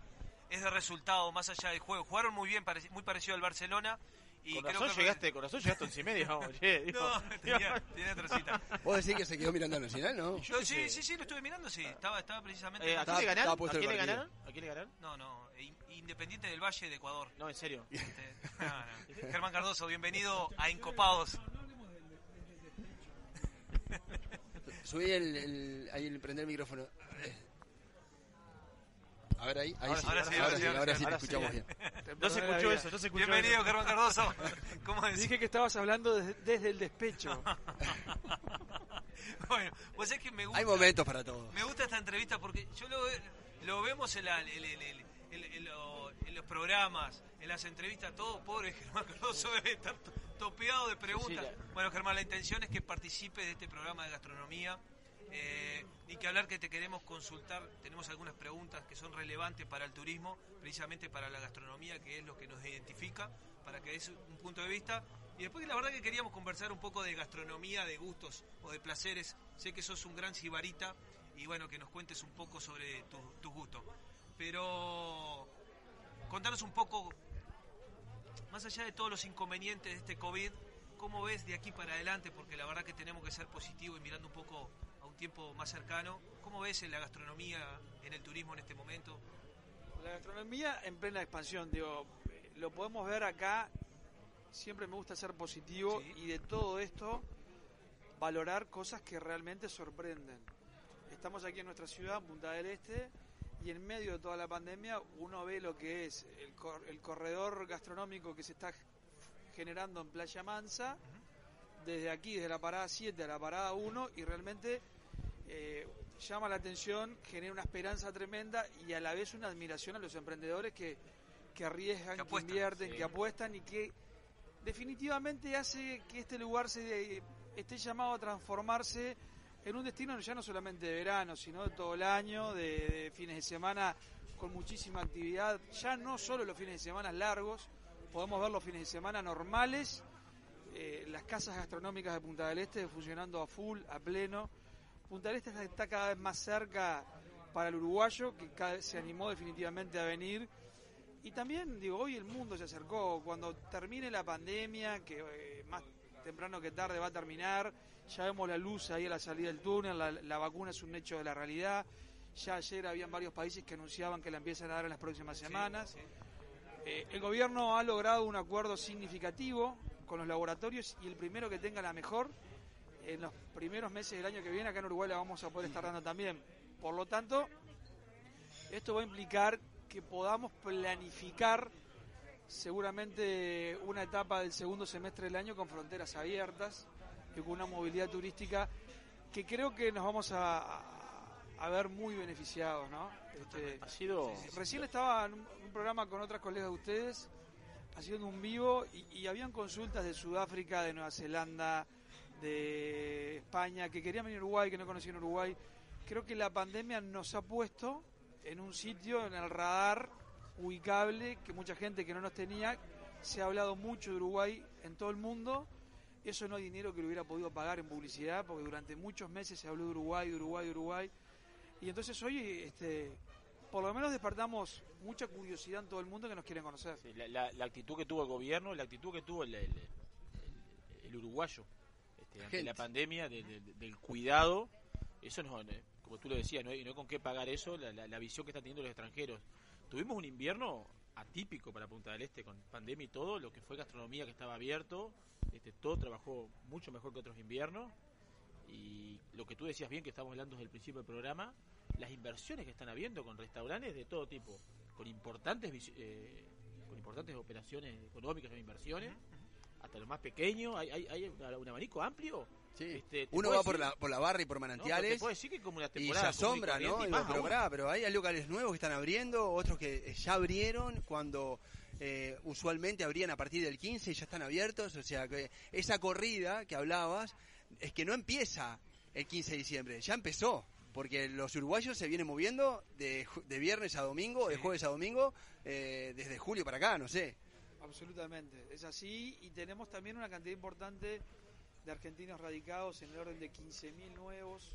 es de resultado, más allá del juego. Jugaron muy bien, parec- muy parecido al Barcelona. Y Con creo que llegaste, con razón llegaste a once y media, vamos, che, digo, No, tenía, tenía otra cita. Vos decís que se quedó mirando a Nacional, ¿no? Yo, sí, sí, sí, lo estuve mirando, sí. Estaba, estaba precisamente. Eh, ¿A quién Estaba- le estaba ganaron? ¿A quién le ganaron? ¿A quién le ganaron? No, no, in- Independiente del Valle de Ecuador. No, en serio. Este, no, no. Germán Cardoso, bienvenido a Encopados. Subí el, el- ahí el prender el micrófono. A ver ahí, ahí Ahora sí, sí, ahora sí, ahora sí, ahora ahora sí, sí te escuchamos sí. bien. No se escuchó eso, no se escuchó Bienvenido, eso. Germán Cardoso. ¿Cómo decís? Dije que estabas hablando desde, desde el despecho. Bueno, pues es que me gusta. Hay momentos para todo. Me gusta esta entrevista porque yo lo, lo vemos en, la- en- en- en- en- en lo- en los programas, en las entrevistas, todo pobre Germán Cardoso debe estar to- topeado de preguntas. Sí, sí, Bueno, Germán, la intención es que participe de este programa de gastronomía. Eh, ni que hablar que te queremos consultar, tenemos algunas preguntas que son relevantes para el turismo, precisamente para la gastronomía, que es lo que nos identifica, para que des un punto de vista. Y después la verdad que queríamos conversar un poco de gastronomía, de gustos o de placeres. Sé que sos un gran sibarita y bueno, que nos cuentes un poco sobre tu- tus gustos. Pero contanos un poco, más allá de todos los inconvenientes de este COVID, ¿cómo ves de aquí para adelante? Porque la verdad que tenemos que ser positivos y mirando un poco un tiempo más cercano. ¿Cómo ves en la gastronomía, en el turismo en este momento? La gastronomía en plena expansión, digo, eh, lo podemos ver acá. Siempre me gusta ser positivo y de todo esto valorar cosas que realmente sorprenden. Estamos aquí en nuestra ciudad, Punta del Este, y en medio de toda la pandemia uno ve lo que es el, cor- el corredor gastronómico que se está generando en Playa Mansa, desde aquí, desde la parada 7 a la parada 1, y realmente eh, llama la atención, genera una esperanza tremenda y a la vez una admiración a los emprendedores que, que arriesgan, que, apuestan, invierten, sí. que apuestan y que definitivamente hace que este lugar se esté llamado a transformarse en un destino ya no solamente de verano, sino de todo el año, de, de fines de semana con muchísima actividad, ya no solo los fines de semana largos, podemos ver los fines de semana normales, eh, las casas gastronómicas de Punta del Este funcionando a full, a pleno. Punta del Este está- cada vez más cerca para el uruguayo, que cada vez se animó definitivamente a venir. Y también, digo, hoy el mundo se acercó. Cuando termine la pandemia, que eh, más temprano que tarde va a terminar. Ya vemos la luz ahí a la salida del túnel, la, la vacuna es un hecho de la realidad. Ya ayer habían varios países que anunciaban que la empiezan a dar en las próximas semanas. Eh, el gobierno ha logrado un acuerdo significativo con los laboratorios y el primero que tenga la mejor, en los primeros meses del año que viene, acá en Uruguay la vamos a poder estar dando también. Por lo tanto, esto va a implicar que podamos planificar seguramente una etapa del segundo semestre del año con fronteras abiertas y con una movilidad turística que creo que nos vamos a, a- a ver muy beneficiados, ¿no? Este, Ha sido-. Recién estaba en un, un programa con otras colegas de ustedes haciendo un vivo y, y habían consultas de Sudáfrica, de Nueva Zelanda, de España, que querían venir a Uruguay, que no conocían Uruguay. Creo que la pandemia nos ha puesto en un sitio, en el radar ubicable, que mucha gente que no nos tenía, se ha hablado mucho de Uruguay en todo el mundo. Eso no hay dinero que lo hubiera podido pagar en publicidad, porque durante muchos meses se habló de Uruguay, Uruguay, Uruguay. Y entonces hoy, este, por lo menos despertamos mucha curiosidad en todo el mundo que nos quieren conocer. La, actitud que tuvo el gobierno, la actitud que tuvo el uruguayo este, ante la pandemia, de- de- del cuidado, eso no, eh, como tú lo decías, no hay, no hay con qué pagar eso, la, la- la visión que están teniendo los extranjeros. Tuvimos un invierno atípico para Punta del Este con pandemia y todo, lo que fue gastronomía que estaba abierto, este, todo trabajó mucho mejor que otros inviernos. Y lo que tú decías bien que estamos hablando desde el principio del programa, las inversiones que están habiendo con restaurantes de todo tipo, con importantes eh, con importantes operaciones económicas o inversiones, hasta los más pequeños, hay, hay, hay un abanico amplio. Este, te Uno va por la, por la barra y por No, manantiales. puedo decir que como una y se asombra, ¿no? y más pero pará, pero hay locales nuevos que están abriendo, otros que eh, ya abrieron cuando eh, usualmente abrían a partir del 15 y ya están abiertos. O sea, que esa corrida que hablabas es que no empieza el 15 de diciembre, ya empezó. Porque los uruguayos se vienen moviendo de, de viernes a domingo, de jueves a domingo, eh, desde julio para acá, no sé. Absolutamente, es así y tenemos también una cantidad importante de argentinos radicados en el orden de 15.000 nuevos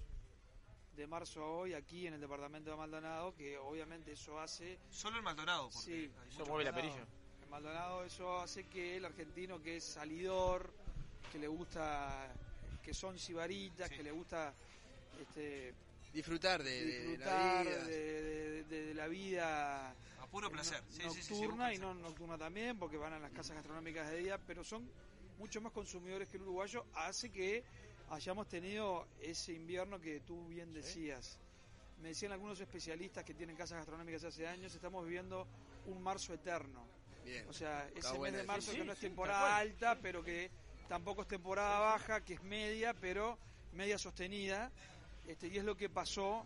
de marzo a hoy aquí en el departamento de Maldonado, que obviamente eso hace... Solo en Maldonado, porque Sí, hay eso mueve la perilla. En Maldonado eso hace que el argentino que es salidor, que le gusta, que son sibaritas, que le gusta este, Disfrutar de, de- de la disfrutar vida. de, de- de- de la vida A puro placer. Sí, sí, sí, sí, nocturna y no nocturna también porque van a las casas gastronómicas de día pero son mucho más consumidores que el uruguayo hace que hayamos tenido ese invierno que tú bien decías. Me decían algunos especialistas que tienen casas gastronómicas hace años estamos viviendo un marzo eterno. Bien. o sea Está ese mes de marzo Sí, que no es temporada alta pero que tampoco es temporada baja que es media pero media sostenida este, y es lo que pasó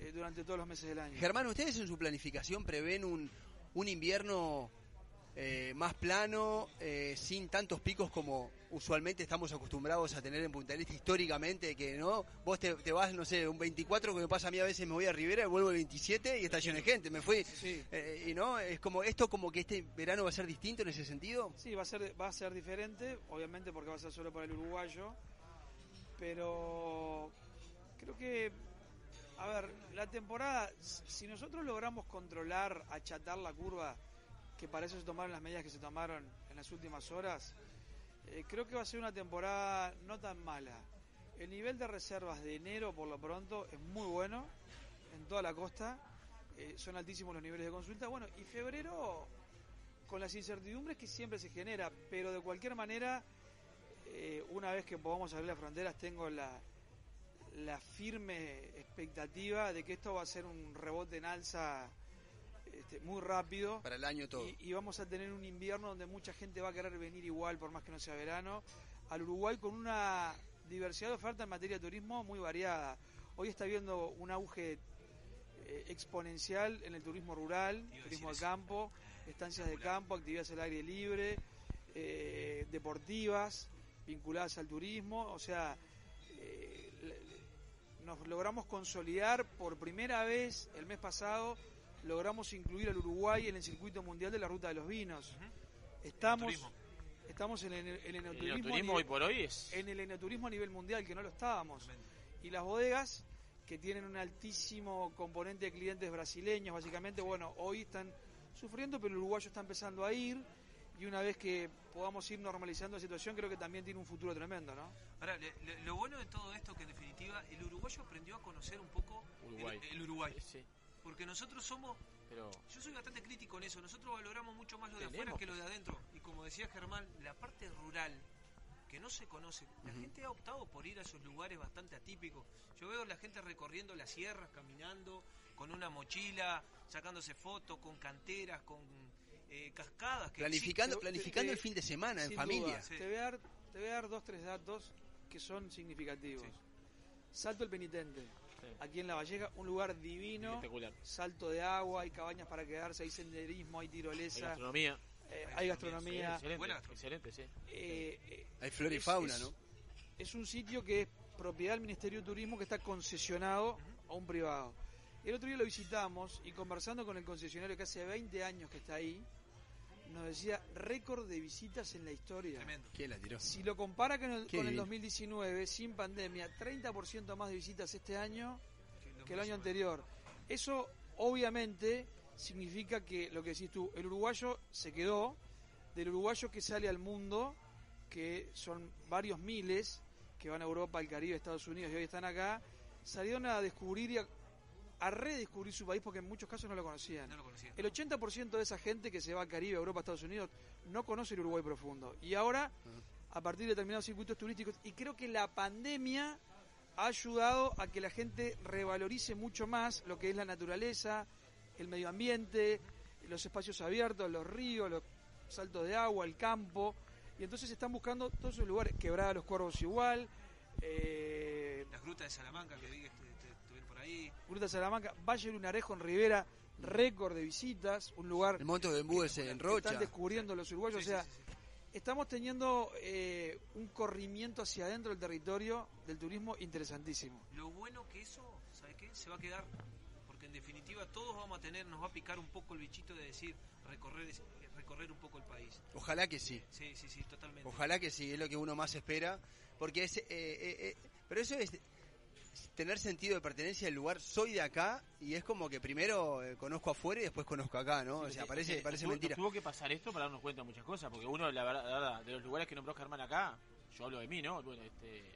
eh, durante todos los meses del año Germán, ¿ustedes en su planificación prevén un, un invierno eh, más plano, eh, sin tantos picos como usualmente estamos acostumbrados a tener en Punta del Este históricamente? Que no, vos te, te vas, no sé, un 24 que me pasa a mí a veces me voy a Rivera y vuelvo el 27 y está lleno de gente, me fui. eh, y no, es como esto como que este verano va a ser distinto en ese sentido. Sí, va a ser va a ser diferente, obviamente porque va a ser solo para el uruguayo, pero creo que a ver, la temporada si nosotros logramos controlar, achatar la curva, que para eso se tomaron las medidas que se tomaron en las últimas horas, eh, creo que va a ser una temporada no tan mala. El nivel de reservas de enero, por lo pronto, es muy bueno en toda la costa. eh, son altísimos los niveles de consulta. Bueno, y febrero, con las incertidumbres que siempre se genera, pero de cualquier manera, eh, una vez que podamos abrir las fronteras, tengo la, la firme expectativa de que esto va a ser un rebote en alza este, muy rápido. Para el año todo. Y, y vamos a tener un invierno donde mucha gente va a querer venir igual, por más que no sea verano, al Uruguay con una diversidad de oferta en materia de turismo muy variada. Hoy está habiendo un auge eh, exponencial en el turismo rural, turismo de campo, estancias de campo, actividades al aire libre, eh, deportivas vinculadas al turismo, o sea, eh, nos logramos consolidar por primera vez el mes pasado, logramos incluir al Uruguay en el circuito mundial de la ruta de los vinos. Estamos, estamos en el, el enoturismo, nivel- hoy por hoy es- en el enoturismo a nivel mundial, que no lo estábamos. Y las bodegas, que tienen un altísimo componente de clientes brasileños, básicamente, bueno, hoy están sufriendo, pero el uruguayo está empezando a ir. Y una vez que podamos ir normalizando la situación, creo que también tiene un futuro tremendo, ¿no? Ahora, le- le- lo bueno de todo esto que en definitiva el uruguayo aprendió a conocer un poco Uruguay. el, el Uruguay. Sí. Porque nosotros somos, Pero yo soy bastante crítico en eso, nosotros valoramos mucho más lo de afuera que que- lo de adentro. Y como decía Germán, la parte rural que no se conoce, la gente ha optado por ir a esos lugares bastante atípicos. Yo veo la gente recorriendo las sierras, caminando, con una mochila, sacándose fotos, con canteras, con eh, cascadas. Que Planificando, planificando te- el fin de semana en familia. duda. Te, voy a dar, te voy a dar dos, tres datos que son significativos. Salto el Penitente, aquí en La Valleja, un lugar divino. Espectacular. Salto de agua, hay cabañas para quedarse, hay senderismo, hay hay tirolesa. gastronomía. eh, hay gastronomía. Excelente, excelente, sí. Eh, eh, Hay flora y fauna, es- ¿no? Es un sitio que es propiedad del Ministerio de Turismo que está concesionado a un privado. El otro día lo visitamos y conversando con el concesionario que hace 20 años que está ahí, nos decía récord de visitas en la historia. ¿Quién la tiró? Si lo compara con el, Qué con el bien. 2019, sin pandemia, 30% más de visitas este año que el año anterior. Eso obviamente significa que lo que decís tú, el uruguayo se quedó, del uruguayo que sale al mundo, que son varios miles, que van a Europa, al Caribe, Estados Unidos y hoy están acá, salieron a descubrir y a, a redescubrir su país porque en muchos casos no lo conocían. No lo conocían. El 80% de esa gente que se va al Caribe, Europa, Estados Unidos, no conoce el Uruguay profundo. Y ahora, a partir de determinados circuitos turísticos, y creo que la pandemia ha ayudado a que la gente revalorice mucho más lo que es la naturaleza, el medio ambiente, los espacios abiertos, los ríos, los saltos de agua, el campo. Y entonces están buscando todos esos lugares. Quebrada los Cuervos igual, eh, Las grutas de Salamanca que vi que estu- estu- estuvieron por ahí. Gruta Salamanca, Valle Lunarejo en Rivera, récord de visitas, un lugar El monto de embúes en que Rocha. están descubriendo los uruguayos. Sí, o sea, sí, sí, estamos teniendo eh, un corrimiento hacia adentro del territorio del turismo interesantísimo. Lo bueno que eso, ¿sabes qué? Se va a quedar. Porque en definitiva todos vamos a tener, nos va a picar un poco el bichito de decir recorrer, recorrer un poco el país. Ojalá que sí. Sí, sí, sí, totalmente. Ojalá que sí, es lo que uno más espera. Porque es. eh, eh, eh, pero eso es tener sentido de pertenencia al lugar. Soy de acá y es como que primero eh, conozco afuera y después conozco acá, ¿no? o sea, parece, parece tuvo- mentira. Tuvo que pasar esto para darnos cuenta de muchas cosas, porque uno, la verdad, la verdad, de los lugares que nombró Germán acá, yo hablo de mí, ¿no? Bueno, este,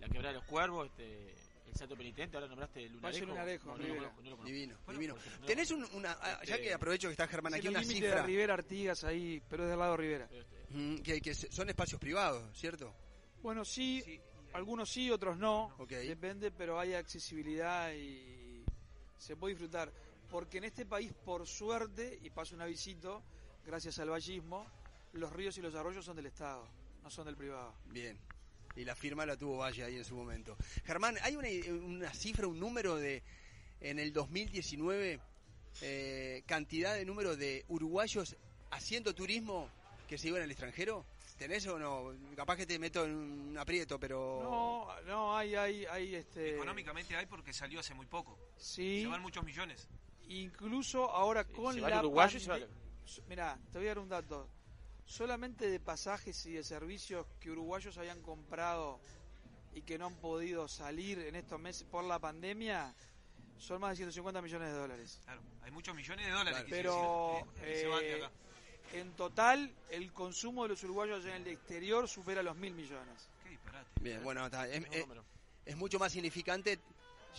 la quebrada de los cuervos, este, el salto penitente, ahora nombraste el Lunarejo. Lunarejo, No, no lo Rivera. conozco, no lo conozco. Divino, Bueno, divino. Tenés un- una. ah, Ya Este- que aprovecho que está Germán aquí, una límite de cifra. Rivera Artigas ahí, pero es del lado de Rivera. Mm, que, que son espacios privados, ¿cierto? Bueno, sí, algunos sí, otros no. Depende, pero hay accesibilidad y se puede disfrutar. Porque en este país, por suerte, y paso un avisito, gracias al vallismo, los ríos y los arroyos son del Estado, no son del privado. Bien. Y la firma la tuvo Valle ahí en su momento. Germán, ¿hay una, una cifra, un número de, en el 2019, eh, cantidad de número de uruguayos haciendo turismo que se iban al extranjero? ¿Tenés o no? Capaz que te meto en un aprieto, pero... No, no, hay, hay, hay este... Económicamente hay porque salió hace muy poco. Sí. Se van muchos millones. Incluso ahora con se la uruguayo y se va Mirá, te voy a dar un dato. Solamente de pasajes y de servicios que uruguayos habían comprado y que no han podido salir en estos meses por la pandemia son más de 150 millones de dólares. Claro, hay muchos millones de dólares. quise Pero decir, que se van de eh, acá. En total el consumo de los uruguayos en el exterior supera los mil millones. Qué disparate. Bien, bueno, está, es, es- es mucho más significante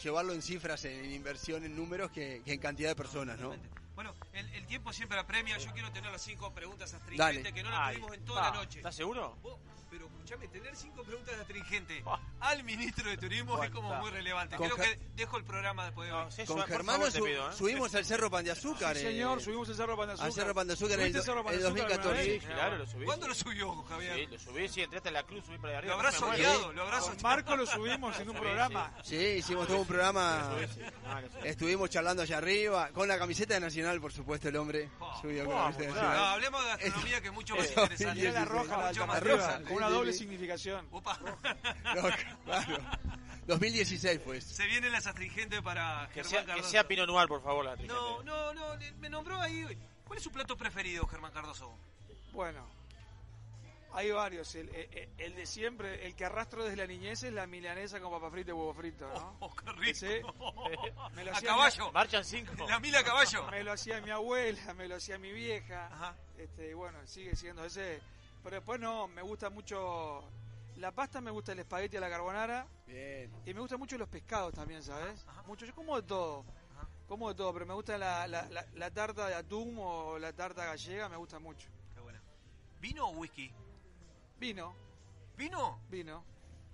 llevarlo en cifras, en inversión, en números, que, que en cantidad de personas, ¿no? Bueno, el, el tiempo siempre apremia. Yo quiero tener las cinco preguntas astringentes Dale. que no las tuvimos en toda pa, la noche. ¿Estás seguro? Vos, pero escúchame, tener cinco preguntas astringentes al ministro de Turismo es como muy relevante. Con Creo que dejo el programa después de hoy. Con Germano su- subimos al Cerro Pan de Azúcar. Sí, eh, señor, subimos el Cerro Pan de Azúcar. Al Cerro Pan de Azúcar en el, ¿Subiste el Cerro Pan de el Azúcar alguna 2014. vez? Sí, claro, lo subí. ¿Cuándo lo subió, Javier? Sí, lo subí, sí, entraste a la cruz, subí para arriba. Lo habrás odiado, lo habrás. Marco lo subimos en un programa. Sí, hicimos todo un programa. Ah. Estuvimos charlando allá arriba, con la camiseta de Nacional, por supuesto, el hombre. Subió con Vamos, claro. No, hablemos de gastronomía que es mucho más Eso, interesante. Era la roja, la Mucho más roja. con una doble significación. Opa. No, claro. 2016 fue eso. Se vienen las astringentes para Que Germán sea, que Cardoso. sea Pinot Noir, por favor, la. No, no, no, me nombró ahí. ¿Cuál es su plato preferido, Germán Cardoso? Bueno, Hay varios. El, el- el de siempre, el que arrastro desde la niñez es la milanesa con papa frita y huevo frito, ¿no? Oh, qué rico. Ese, me lo A caballo. mi- Marchan cinco. La mila a caballo. Me lo hacía mi abuela, me lo hacía mi vieja. Este, y bueno, sigue siendo ese. Pero después no, me gusta mucho la pasta, me gusta el espagueti a la carbonara. Bien. Y me gustan mucho los pescados también, ¿sabes? Mucho, yo como de todo. Como de todo, pero me gusta la, la, la- la tarta de atún o la tarta gallega, me gusta mucho. Qué buena. ¿Vino o whisky? Vino. ¿Vino? Vino.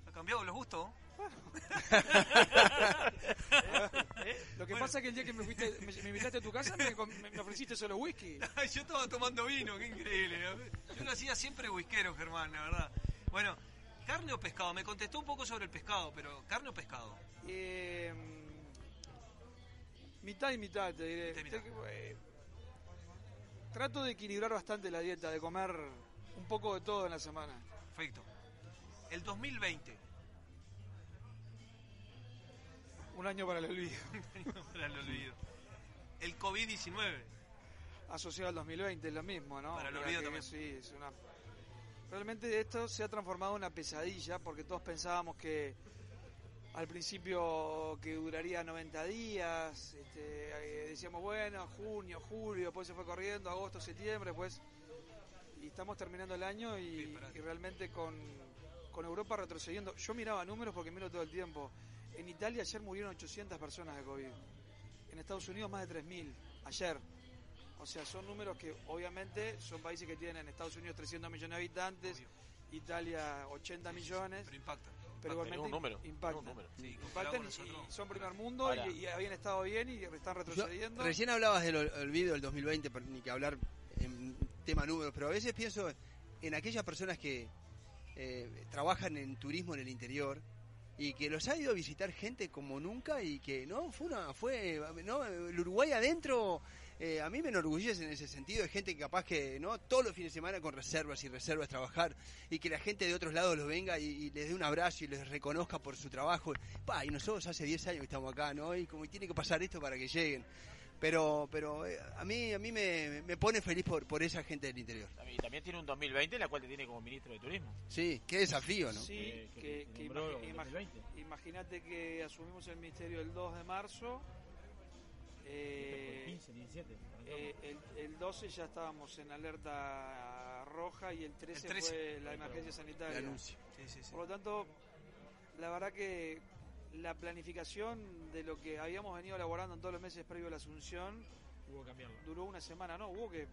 ¿Ha cambiado los gustos? Lo que pasa es que el día que me, fuiste, me, me invitaste a tu casa me, ofreciste solo whisky. Yo estaba tomando vino, qué increíble. Yo lo hacía siempre whiskero, Germán, la verdad. Bueno, ¿carne o pescado? Me contestó un poco sobre el pescado, pero ¿carne o pescado? Eh, mitad y mitad, te diré. Te- eh, trato de equilibrar bastante la dieta, de comer un poco de todo en la semana. Perfecto. El 2020. Un año para el olvido. Para el olvido. El COVID-19. Asociado al 2020 es lo mismo, ¿no? Para el olvido también. Sí, es una... Realmente esto se ha transformado en una pesadilla porque todos pensábamos que al principio que duraría 90 días, este, eh, decíamos, bueno, junio, julio, después se fue corriendo, agosto, septiembre, pues y estamos terminando el año y, y realmente con, con Europa retrocediendo. Yo miraba números porque miro todo el tiempo. En Italia ayer murieron 800 personas de COVID. En Estados Unidos más de 3.000 ayer. O sea, son números que obviamente son países que tienen en Estados Unidos 300 millones de habitantes, Italia 80 millones. Pero impacta. Pero Impacta, igualmente un número, impactan. es un número. Sí, impactan comparado con y- son primer mundo Ahora. y, y habían estado bien y están Yo- retrocediendo. recién hablabas del ol- olvido del 2020, pero ni que hablar en tema números, pero a veces pienso en aquellas personas que eh, trabajan en turismo en el interior y que los ha ido a visitar gente como nunca y que no fue una fue no el Uruguay adentro eh, a mí me enorgullece en ese sentido de gente que capaz que no todos los fines de semana con reservas y reservas trabajar y que la gente de otros lados los venga y, les dé un abrazo y les reconozca por su trabajo. Pa, y nosotros hace 10 años que estamos acá no y como tiene que pasar esto para que lleguen pero pero eh, a mí a mí me, me pone feliz por, por esa gente del interior Y también tiene un 2020, la cual te tiene como ministro de Turismo. sí qué desafío no Sí, Eh, que, que- que en imag- 2020. imagínate que asumimos el ministerio el 2 de marzo. eh, 15, 17. eh, el, el 12 ya estábamos en alerta roja y el 13, El 13. fue la emergencia sanitaria. El anuncio. Sí, sí, sí. Por lo tanto, la verdad que la planificación de lo que habíamos venido elaborando en todos los meses previo a la asunción Hubo que cambiarlo. duró una semana, ¿no? Hubo que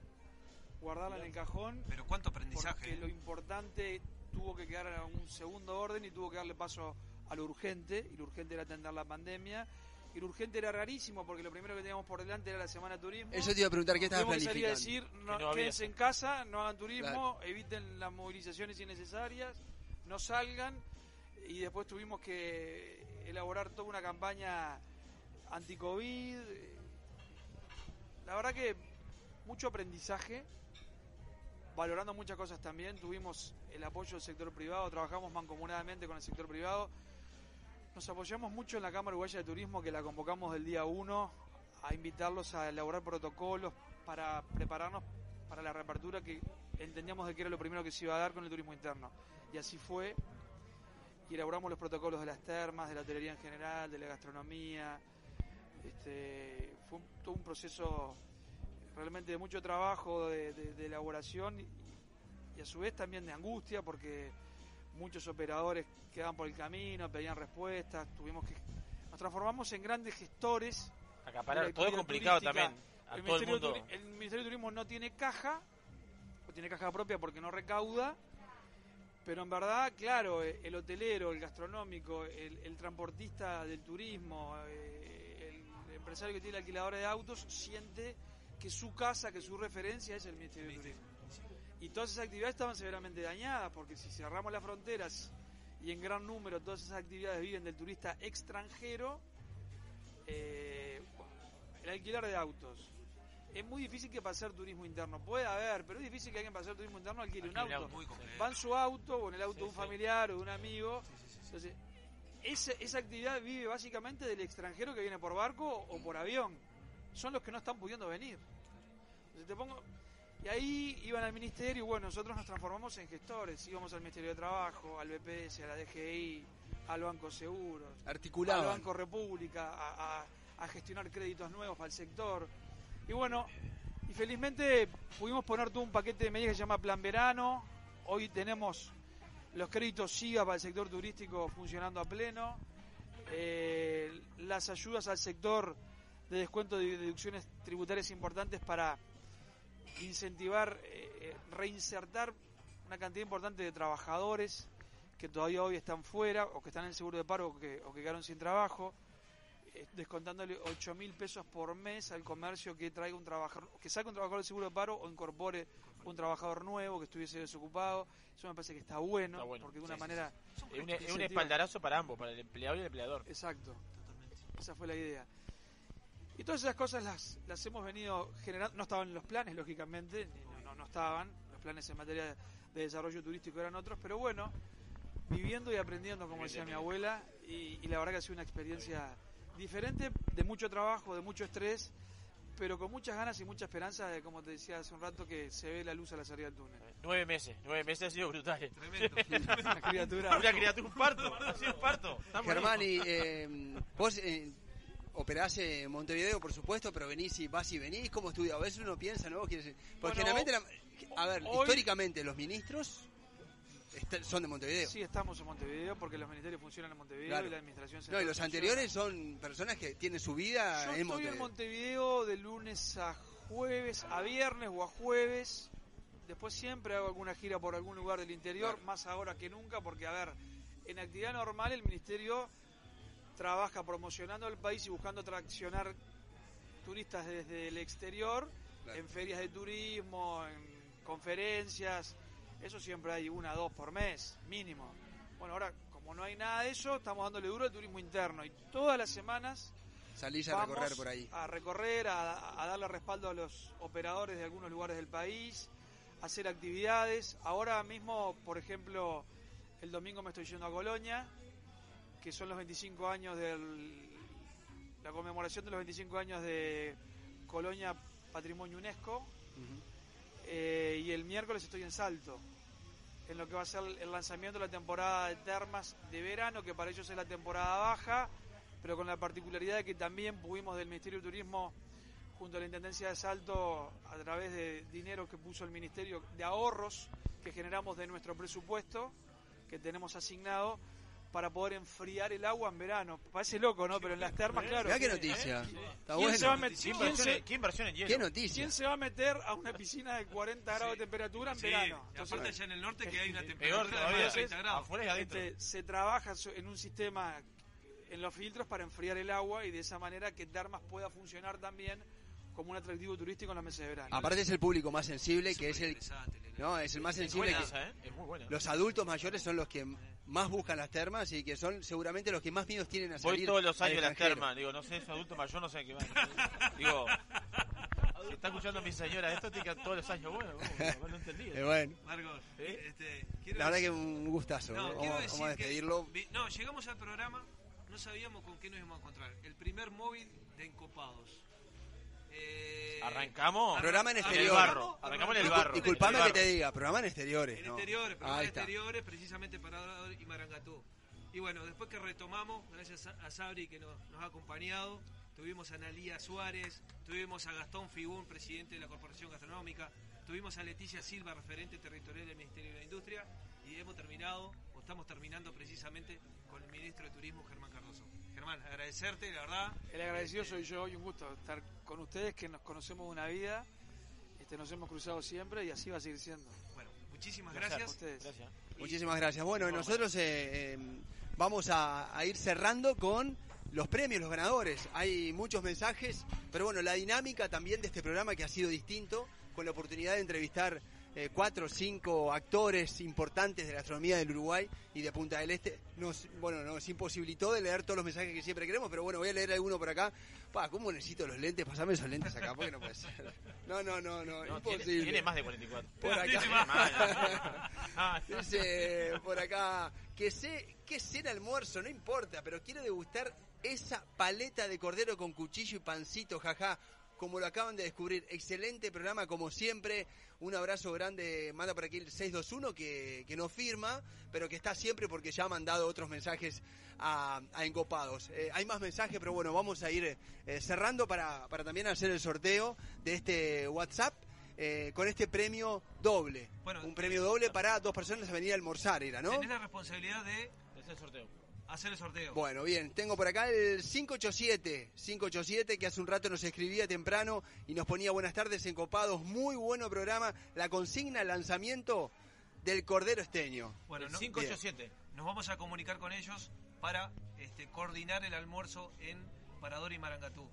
guardarla en el cajón. Pero cuánto aprendizaje. Porque lo importante tuvo que quedar en un segundo orden y tuvo que darle paso a lo urgente, y lo urgente era atender la pandemia. Y lo urgente era rarísimo porque lo primero que teníamos por delante era la Semana de Turismo. Eso te iba a preguntar, ¿qué estabas Tuvimos que salir a planificando? decir, no, Que no había. quédense en casa, no hagan turismo, Claro. eviten las movilizaciones innecesarias, no salgan. Y después tuvimos que elaborar toda una campaña anti-COVID. La verdad que mucho aprendizaje, valorando muchas cosas también. Tuvimos el apoyo del sector privado, trabajamos mancomunadamente con el sector privado. Nos apoyamos mucho en la Cámara Uruguaya de Turismo, que la convocamos del día 1 a invitarlos a elaborar protocolos para prepararnos para la reapertura que entendíamos de que era lo primero que se iba a dar con el turismo interno. Y así fue. Elaboramos los protocolos de las termas, de la hotelería en general, de la gastronomía. Este, fue un- todo un proceso realmente de mucho trabajo, de, de- de elaboración y, y a su vez también de angustia porque muchos operadores quedaban por el camino, pedían respuestas, tuvimos que... Nos transformamos en grandes gestores. Acaparar, todo es complicado turística. también. A El todo el Ministerio, de mundo. Turi- el Ministerio de Turismo no tiene caja, o tiene caja propia porque no recauda, pero en verdad, claro, eh, el hotelero, el gastronómico, el, el transportista del turismo, eh, el empresario que tiene la alquiladora de autos, siente que su casa, que su referencia es el Ministerio de Turismo. Y todas esas actividades estaban severamente dañadas, porque si cerramos las fronteras y en gran número todas esas actividades viven del turista extranjero, eh, el alquiler de autos. Es muy difícil que para hacer turismo interno. Puede haber, pero es difícil que alguien para hacer turismo interno alquile un auto. Va en su auto o en el auto de un sí. familiar o de un amigo. Entonces, esa, esa actividad vive básicamente del extranjero que viene por barco o por avión. Son los que no están pudiendo venir. Entonces te pongo... Y ahí iban al ministerio y bueno, nosotros nos transformamos en gestores. Íbamos al Ministerio de Trabajo, al BPS, a la DGI, al Banco Seguros, al Banco República, a, a- a gestionar créditos nuevos para el sector. Y bueno, y felizmente pudimos poner todo un paquete de medidas que se llama Plan Verano. Hoy tenemos los créditos SIGA para el sector turístico funcionando a pleno. Eh, las ayudas al sector de descuento de deducciones tributarias importantes para incentivar, eh, eh, reinsertar una cantidad importante de trabajadores que todavía hoy están fuera o que están en el seguro de paro o que, o que quedaron sin trabajo, descontándole 8 mil pesos por mes al comercio que traiga un trabajador, que saque un trabajador del seguro de paro o incorpore un trabajador nuevo que estuviese desocupado. Eso me parece que está bueno, Está bueno, porque de una sí, manera... sí. Es un, es un incentiva- espaldarazo para ambos, para el empleado y el empleador. Exacto. Esa fue la idea. Y todas esas cosas las, las hemos venido generando. No estaban en los planes, lógicamente. ni- No, no, no estaban. Los planes en materia de desarrollo turístico eran otros. Pero bueno, viviendo y aprendiendo, como decía mi abuela. Y, y la verdad que ha sido una experiencia diferente, de mucho trabajo, de mucho estrés. Pero con muchas ganas y mucha esperanza de, como te decía hace un rato, que se ve la luz a la salida del túnel. Nueve meses, nueve meses ha sido brutal. Tremendo. Una criatura. Una criatura, un parto, ha sido un parto. Estamos Germán, y eh, vos eh, operás en Montevideo, por supuesto, pero venís y vas y venís. ¿Cómo estudias? A veces uno piensa, ¿no? Porque Bueno, generalmente, la- a ver, hoy- históricamente los ministros son de Montevideo. Sí, estamos en Montevideo porque los ministerios funcionan en Montevideo Claro. y la administración No, y central los anteriores son personas que tienen su vida Yo en estoy Montevideo. en Montevideo de lunes a jueves, a viernes o a jueves. Después siempre hago alguna gira por algún lugar del interior, más ahora que nunca, porque, a ver, en actividad normal el ministerio trabaja promocionando el país y buscando atraccionar turistas desde el exterior, en ferias de turismo, en conferencias. Eso siempre hay una, dos por mes, mínimo. Bueno, ahora, como no hay nada de eso, estamos dándole duro al turismo interno. Y todas las semanas Salís a Vamos recorrer por ahí. A recorrer, a, a darle respaldo a los operadores de algunos lugares del país, a hacer actividades. Ahora mismo, por ejemplo, el domingo me estoy yendo a Colonia, que son los 25 años del. la conmemoración de los 25 años de Colonia Patrimonio UNESCO. Eh, y el miércoles estoy en Salto, en lo que va a ser el lanzamiento de la temporada de termas de verano, que para ellos es la temporada baja, pero con la particularidad de que también pudimos del Ministerio de Turismo, junto a la Intendencia de Salto, a través de dinero que puso el Ministerio, de ahorros que generamos de nuestro presupuesto, que tenemos asignado, para poder enfriar el agua en verano. Parece loco, ¿no? Pero en las termas, claro. Mirá qué ¿eh? noticia. ¿Quién Está ¿Quién bueno. se va a met- ¿Qué quién inversión, se- en- qué inversión en hielo? Qué noticia. ¿Quién se va a meter a una piscina de 40 grados de temperatura en Sí, verano? y aparte allá en el norte que hay una temperatura Peor de todavía, más de 30 grados. afuera y adentro. Este, se trabaja en un sistema en los filtros para enfriar el agua y de esa manera que Termas pueda funcionar también como un atractivo turístico en los meses de verano. Aparte es el público más sensible, que es el, no, es el más sensible. buena que- esa, ¿eh? Es muy buena. Los adultos mayores son los que más buscan las termas y que son seguramente los que más miedos tienen a salir. Voy todos los años a las termas. Digo, no sé, es adulto mayor, no sé qué va. Digo, si está escuchando mi señora esto, tiene que todos los años. Bueno, bueno, no entendí. Eh, bueno. Marcos, ¿Eh? este, quiero La verdad que decir- un gustazo. No, ¿eh? quiero vamos, a que- despedirlo. no, llegamos al programa, no sabíamos con qué nos íbamos a encontrar. El primer móvil de Encopados. Eh, Arrancamos. Programa en En el exterior. barro. Arrancamos en el barro. Disculpame que te diga, programa en exteriores. En ¿no? exteriores, Ahí en exteriores, precisamente para Dorado y Marangatú. Y bueno, después que retomamos, gracias a, a Sabri que nos, nos ha acompañado, tuvimos a Analía Suárez, tuvimos a Gastón Figún, presidente de la Corporación Gastronómica, tuvimos a Leticia Silva, referente territorial del Ministerio de la Industria, y hemos terminado, o estamos terminando precisamente con el ministro de Turismo, Germán Cardoso. Germán, agradecerte, la verdad. El agradecido soy yo y un gusto estar con ustedes que nos conocemos una vida, este, nos hemos cruzado siempre y así va a seguir siendo. Bueno, muchísimas Gracias gracias. a ustedes. Muchísimas gracias. Bueno, nosotros eh, eh, vamos a, a ir cerrando con los premios, los ganadores. Hay muchos mensajes, pero bueno, la dinámica también de este programa que ha sido distinto, con la oportunidad de entrevistar eh, cuatro o cinco actores importantes de la astronomía del Uruguay y de Punta del Este, nos, bueno, nos imposibilitó de leer todos los mensajes que siempre queremos, pero bueno, voy a leer alguno por acá. Pa, ¿cómo necesito los lentes? Pasame esos lentes acá, porque no puede ser. No, no, no, no, No, imposible. tiene, tiene más de 44. Por acá. Ah, Dice por acá que sé que cena almuerzo, no importa, pero quiero degustar esa paleta de cordero con cuchillo y pancito, jaja. como lo acaban de descubrir. Excelente programa, como siempre. Un abrazo grande, manda por aquí el 621 que, que no firma, pero que está siempre porque ya ha mandado otros mensajes a, a Encopados. Eh, hay más mensajes, pero bueno, vamos a ir eh, cerrando para, para también hacer el sorteo de este WhatsApp. eh, con este premio doble. un premio doble para dos personas a venir a almorzar, era, ¿no? Tenés la responsabilidad de hacer el sorteo. Hacer el sorteo. Bueno, bien, tengo por acá el 587, 587 que hace un rato nos escribía temprano y nos ponía buenas tardes en Copados, muy bueno programa, la consigna lanzamiento del Cordero Esteño. Bueno, no- 587. Nos vamos a comunicar con ellos para este, coordinar el almuerzo en Parador y Marangatú.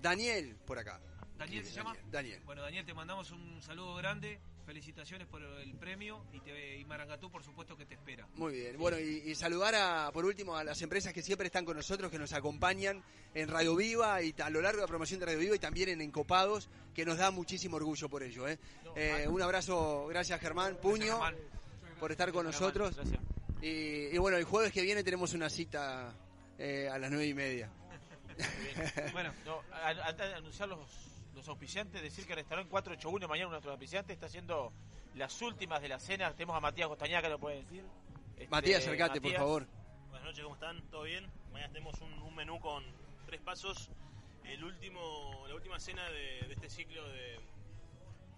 Daniel, por acá. ¿Daniel se llama? Daniel. Bueno, Daniel, te mandamos un saludo grande. Felicitaciones por el premio y, te, y Marangatú, por supuesto, que te espera. Muy bien, bueno, y, y saludar a, por último a las empresas que siempre están con nosotros, que nos acompañan en Radio Viva y a lo largo de la promoción de Radio Viva y también en Encopados, que nos da muchísimo orgullo por ello. ¿eh? Eh, un abrazo, gracias Germán, puño, por estar con nosotros. Y, y bueno, el jueves que viene tenemos una cita eh, a las nueve y media. bueno, no, antes de anunciar los, los auspiciantes, decir que el restaurante 481 mañana nuestro auspiciante está haciendo las últimas de la cena. Tenemos a Matías Costañá que lo puede decir. Este, Matías, acercate, por favor. Buenas noches, ¿cómo están? ¿Todo bien? Mañana tenemos un, un menú con tres pasos. El último, la última cena de, de este ciclo de,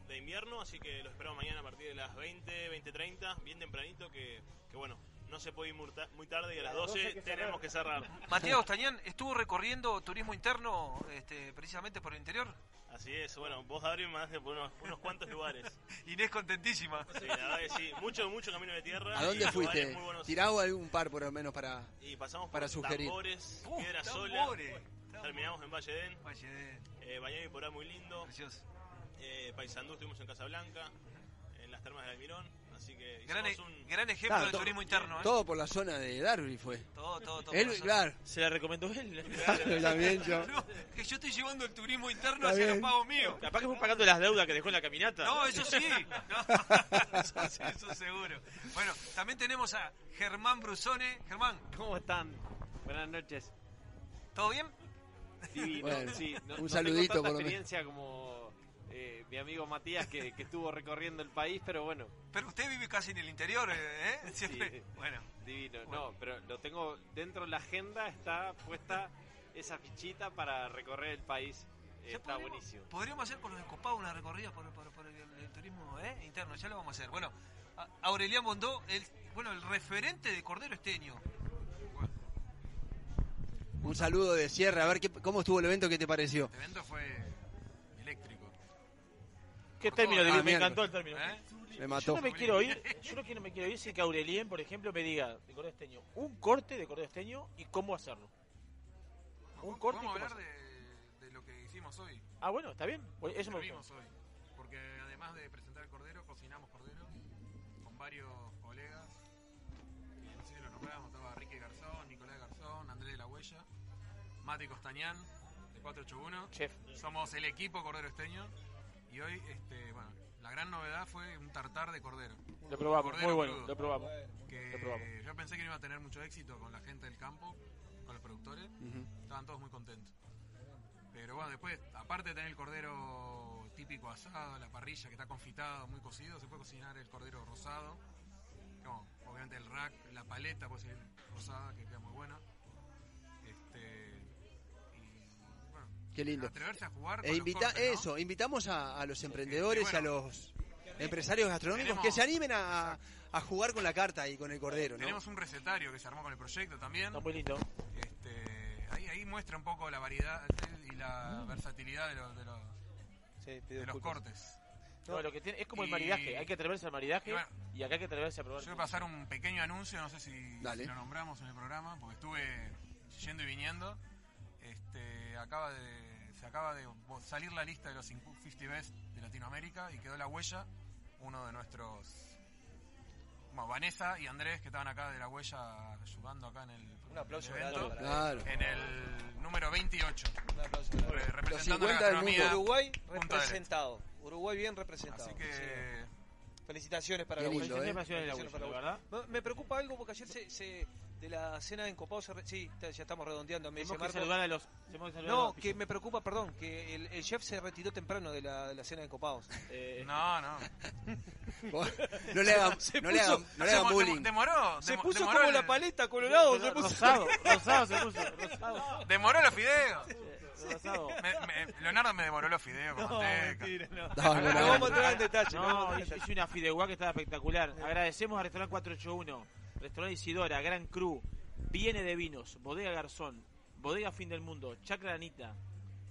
de invierno, así que lo esperamos mañana a partir de las 20, 20.30, bien tempranito, que, que bueno, no se puede ir muy tarde y a las 12 tenemos que cerrar. Matías Ostañán estuvo recorriendo turismo interno este, precisamente por el interior. Así es, bueno, vos me mandaste por unos, unos cuantos lugares. Inés contentísima. Sí, la verdad que sí, mucho, mucho camino de tierra. ¿A dónde fuiste? Tirá algún par por lo menos para, Y pasamos para por sugerir. tambores, Uh, piedra tambores. sola. Terminamos en Valle d'En. Eh, Bañado y Porá muy lindo. Eh, Paysandú estuvimos en Casablanca, en las termas del Almirón. Así que Gran, e- un gran ejemplo Claro, de turismo interno. ¿eh? Todo por la zona de Darby fue. Todo, todo, todo. Él, claro. Se la recomendó él. Claro, también yo. No, que yo estoy llevando el turismo interno hacia los pagos míos. Capaz que fue pagando las deudas que dejó en la caminata. No, eso sí. No, eso sí, eso seguro. Bueno, también tenemos a Germán Brusone. Germán. ¿Cómo están? Buenas noches. ¿Todo bien? Bueno, sí, no- un no saludito, tengo por lo menos. experiencia como eh, mi amigo Matías que, que estuvo recorriendo el país, pero bueno. Pero usted vive casi en el interior, ¿eh? Siempre. Sí, Bueno. Divino. No, pero lo tengo dentro de la agenda, está puesta esa fichita para recorrer el país. Eh, Ya está podríamos- buenísimo. Podríamos hacer por los escopados una recorrida por, por- por el, el turismo ¿eh? interno, ya lo vamos a hacer. Bueno, a- Aurelián Bondó, el, bueno, el referente de Cordero Esteño. Un saludo de cierre, a ver qué, cómo estuvo el evento, qué te pareció. El evento fue. ¿Qué término? Ah, me mierda. encantó el término. Me mató. Yo no me quiero ir, yo no quiero, me quiero ir sin que Aurelien, por ejemplo, me diga de cordero esteño un corte de cordero esteño y cómo hacerlo. Un corte y Vamos a cómo hablar hacerlo. de, de lo que hicimos hoy. Ah, bueno, está bien. Pues Eso Lo me hoy. Porque además de presentar el cordero, cocinamos cordero con varios colegas. Que no sé si lo nombramos, estaba Ricky Garzón, Nicolás Garzón, Andrés de la Huella, Mati Costañán, de 481. Chef. Somos el equipo Cordero Esteño. Y hoy, este, bueno, la gran novedad fue un tartar de cordero. Lo probamos, Cordero muy bueno, crudo. lo probamos. Que Lo probamos. yo pensé que no iba a tener mucho éxito con la gente del campo, con los productores. Estaban todos muy contentos. Pero bueno, después, aparte de tener el cordero típico asado, la parrilla que está confitado, muy cocido, se puede cocinar el cordero rosado. Como, obviamente el rack, la paleta puede ser rosada, que queda muy buena. Qué lindo. atreverse a jugar con E los invita cortes, ¿no? eso, invitamos a, a los emprendedores y a bueno, los empresarios gastronómicos tenemos- que se animen a, a jugar con la carta y con el cordero, ¿no? Tenemos un recetario que se armó con el proyecto también. Está muy lindo. Este, ahí, ahí muestra un poco la variedad y la versatilidad de los, de los, de los cortes. No, lo que tiene, es como el maridaje, hay que atreverse al maridaje y bueno, y acá hay que atreverse a probar. Yo voy a pasar un pequeño anuncio, no sé si lo nombramos en el programa, porque estuve yendo y viniendo. Acaba de, se acaba de salir la lista de los 50 Best de Latinoamérica y quedó la huella, uno de nuestros, bueno, Vanessa y Andrés, que estaban acá de la huella ayudando acá en el Un aplauso en el evento, en el número 28. Un aplauso representando Los 50 la del mundo. Uruguay Este. representado. Uruguay bien representado. Así que Sí. Felicitaciones para Qué la lindo, Huella. ¿eh? Felicitaciones para la ¿verdad? Huella. Me- Me preocupa algo porque ayer se, se, de la cena de encopados. se re- Sí, ya estamos redondeando. Me dice que Marco. saludar a los- que saludar a No, los que me preocupa, perdón, que el, el chef se retiró temprano de la, de la cena de encopados. No, no. No le hagan, Se no le puso- hagan, no le hagan bullying. Demoró. Se puso demoró como el- la paleta colorado. Se puso Rosado, rosado se puso, rosado. Demoró los fideos. Rosado. Me- me- Leonardo me demoró los fideos con No, mentira, no. No, no, no. Vamos a entrar en detalle. No, en hizo una fideuá que estaba espectacular. Agradecemos al restaurante 481, restaurante Isidora, Gran Cru, Viene de Vinos, Bodega Garzón, Bodega Fin del Mundo, Chacra Anita,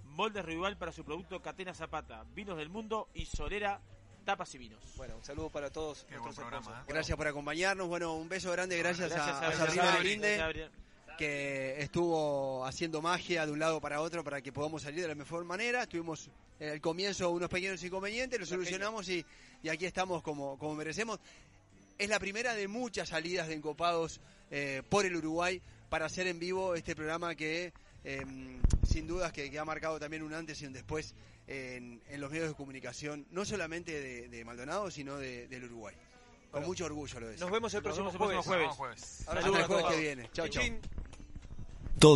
Moldes Rival para su producto Catena Zapata, Vinos del Mundo y Solera Tapas y Vinos. Bueno, un saludo para todos Qué buen nuestros programa. ¿eh? Gracias por acompañarnos. Bueno, un beso grande. Gracias, Gracias a, a a Gabriel. Sabrina. Linde, que estuvo haciendo magia de un lado para otro para que podamos salir de la mejor manera. Tuvimos eh, al comienzo unos pequeños inconvenientes, los solucionamos y, y aquí estamos como, como merecemos. Es la primera de muchas salidas de encopados eh, por el Uruguay para hacer en vivo este programa que eh, sin dudas que, que ha marcado también un antes y un después en, en los medios de comunicación, no solamente de, de Maldonado, sino de- del Uruguay. Con Bueno, mucho orgullo lo decimos. Nos vemos el Nos próximo vemos el próximo jueves. jueves. jueves. Hasta el jueves que viene. Chau. chin.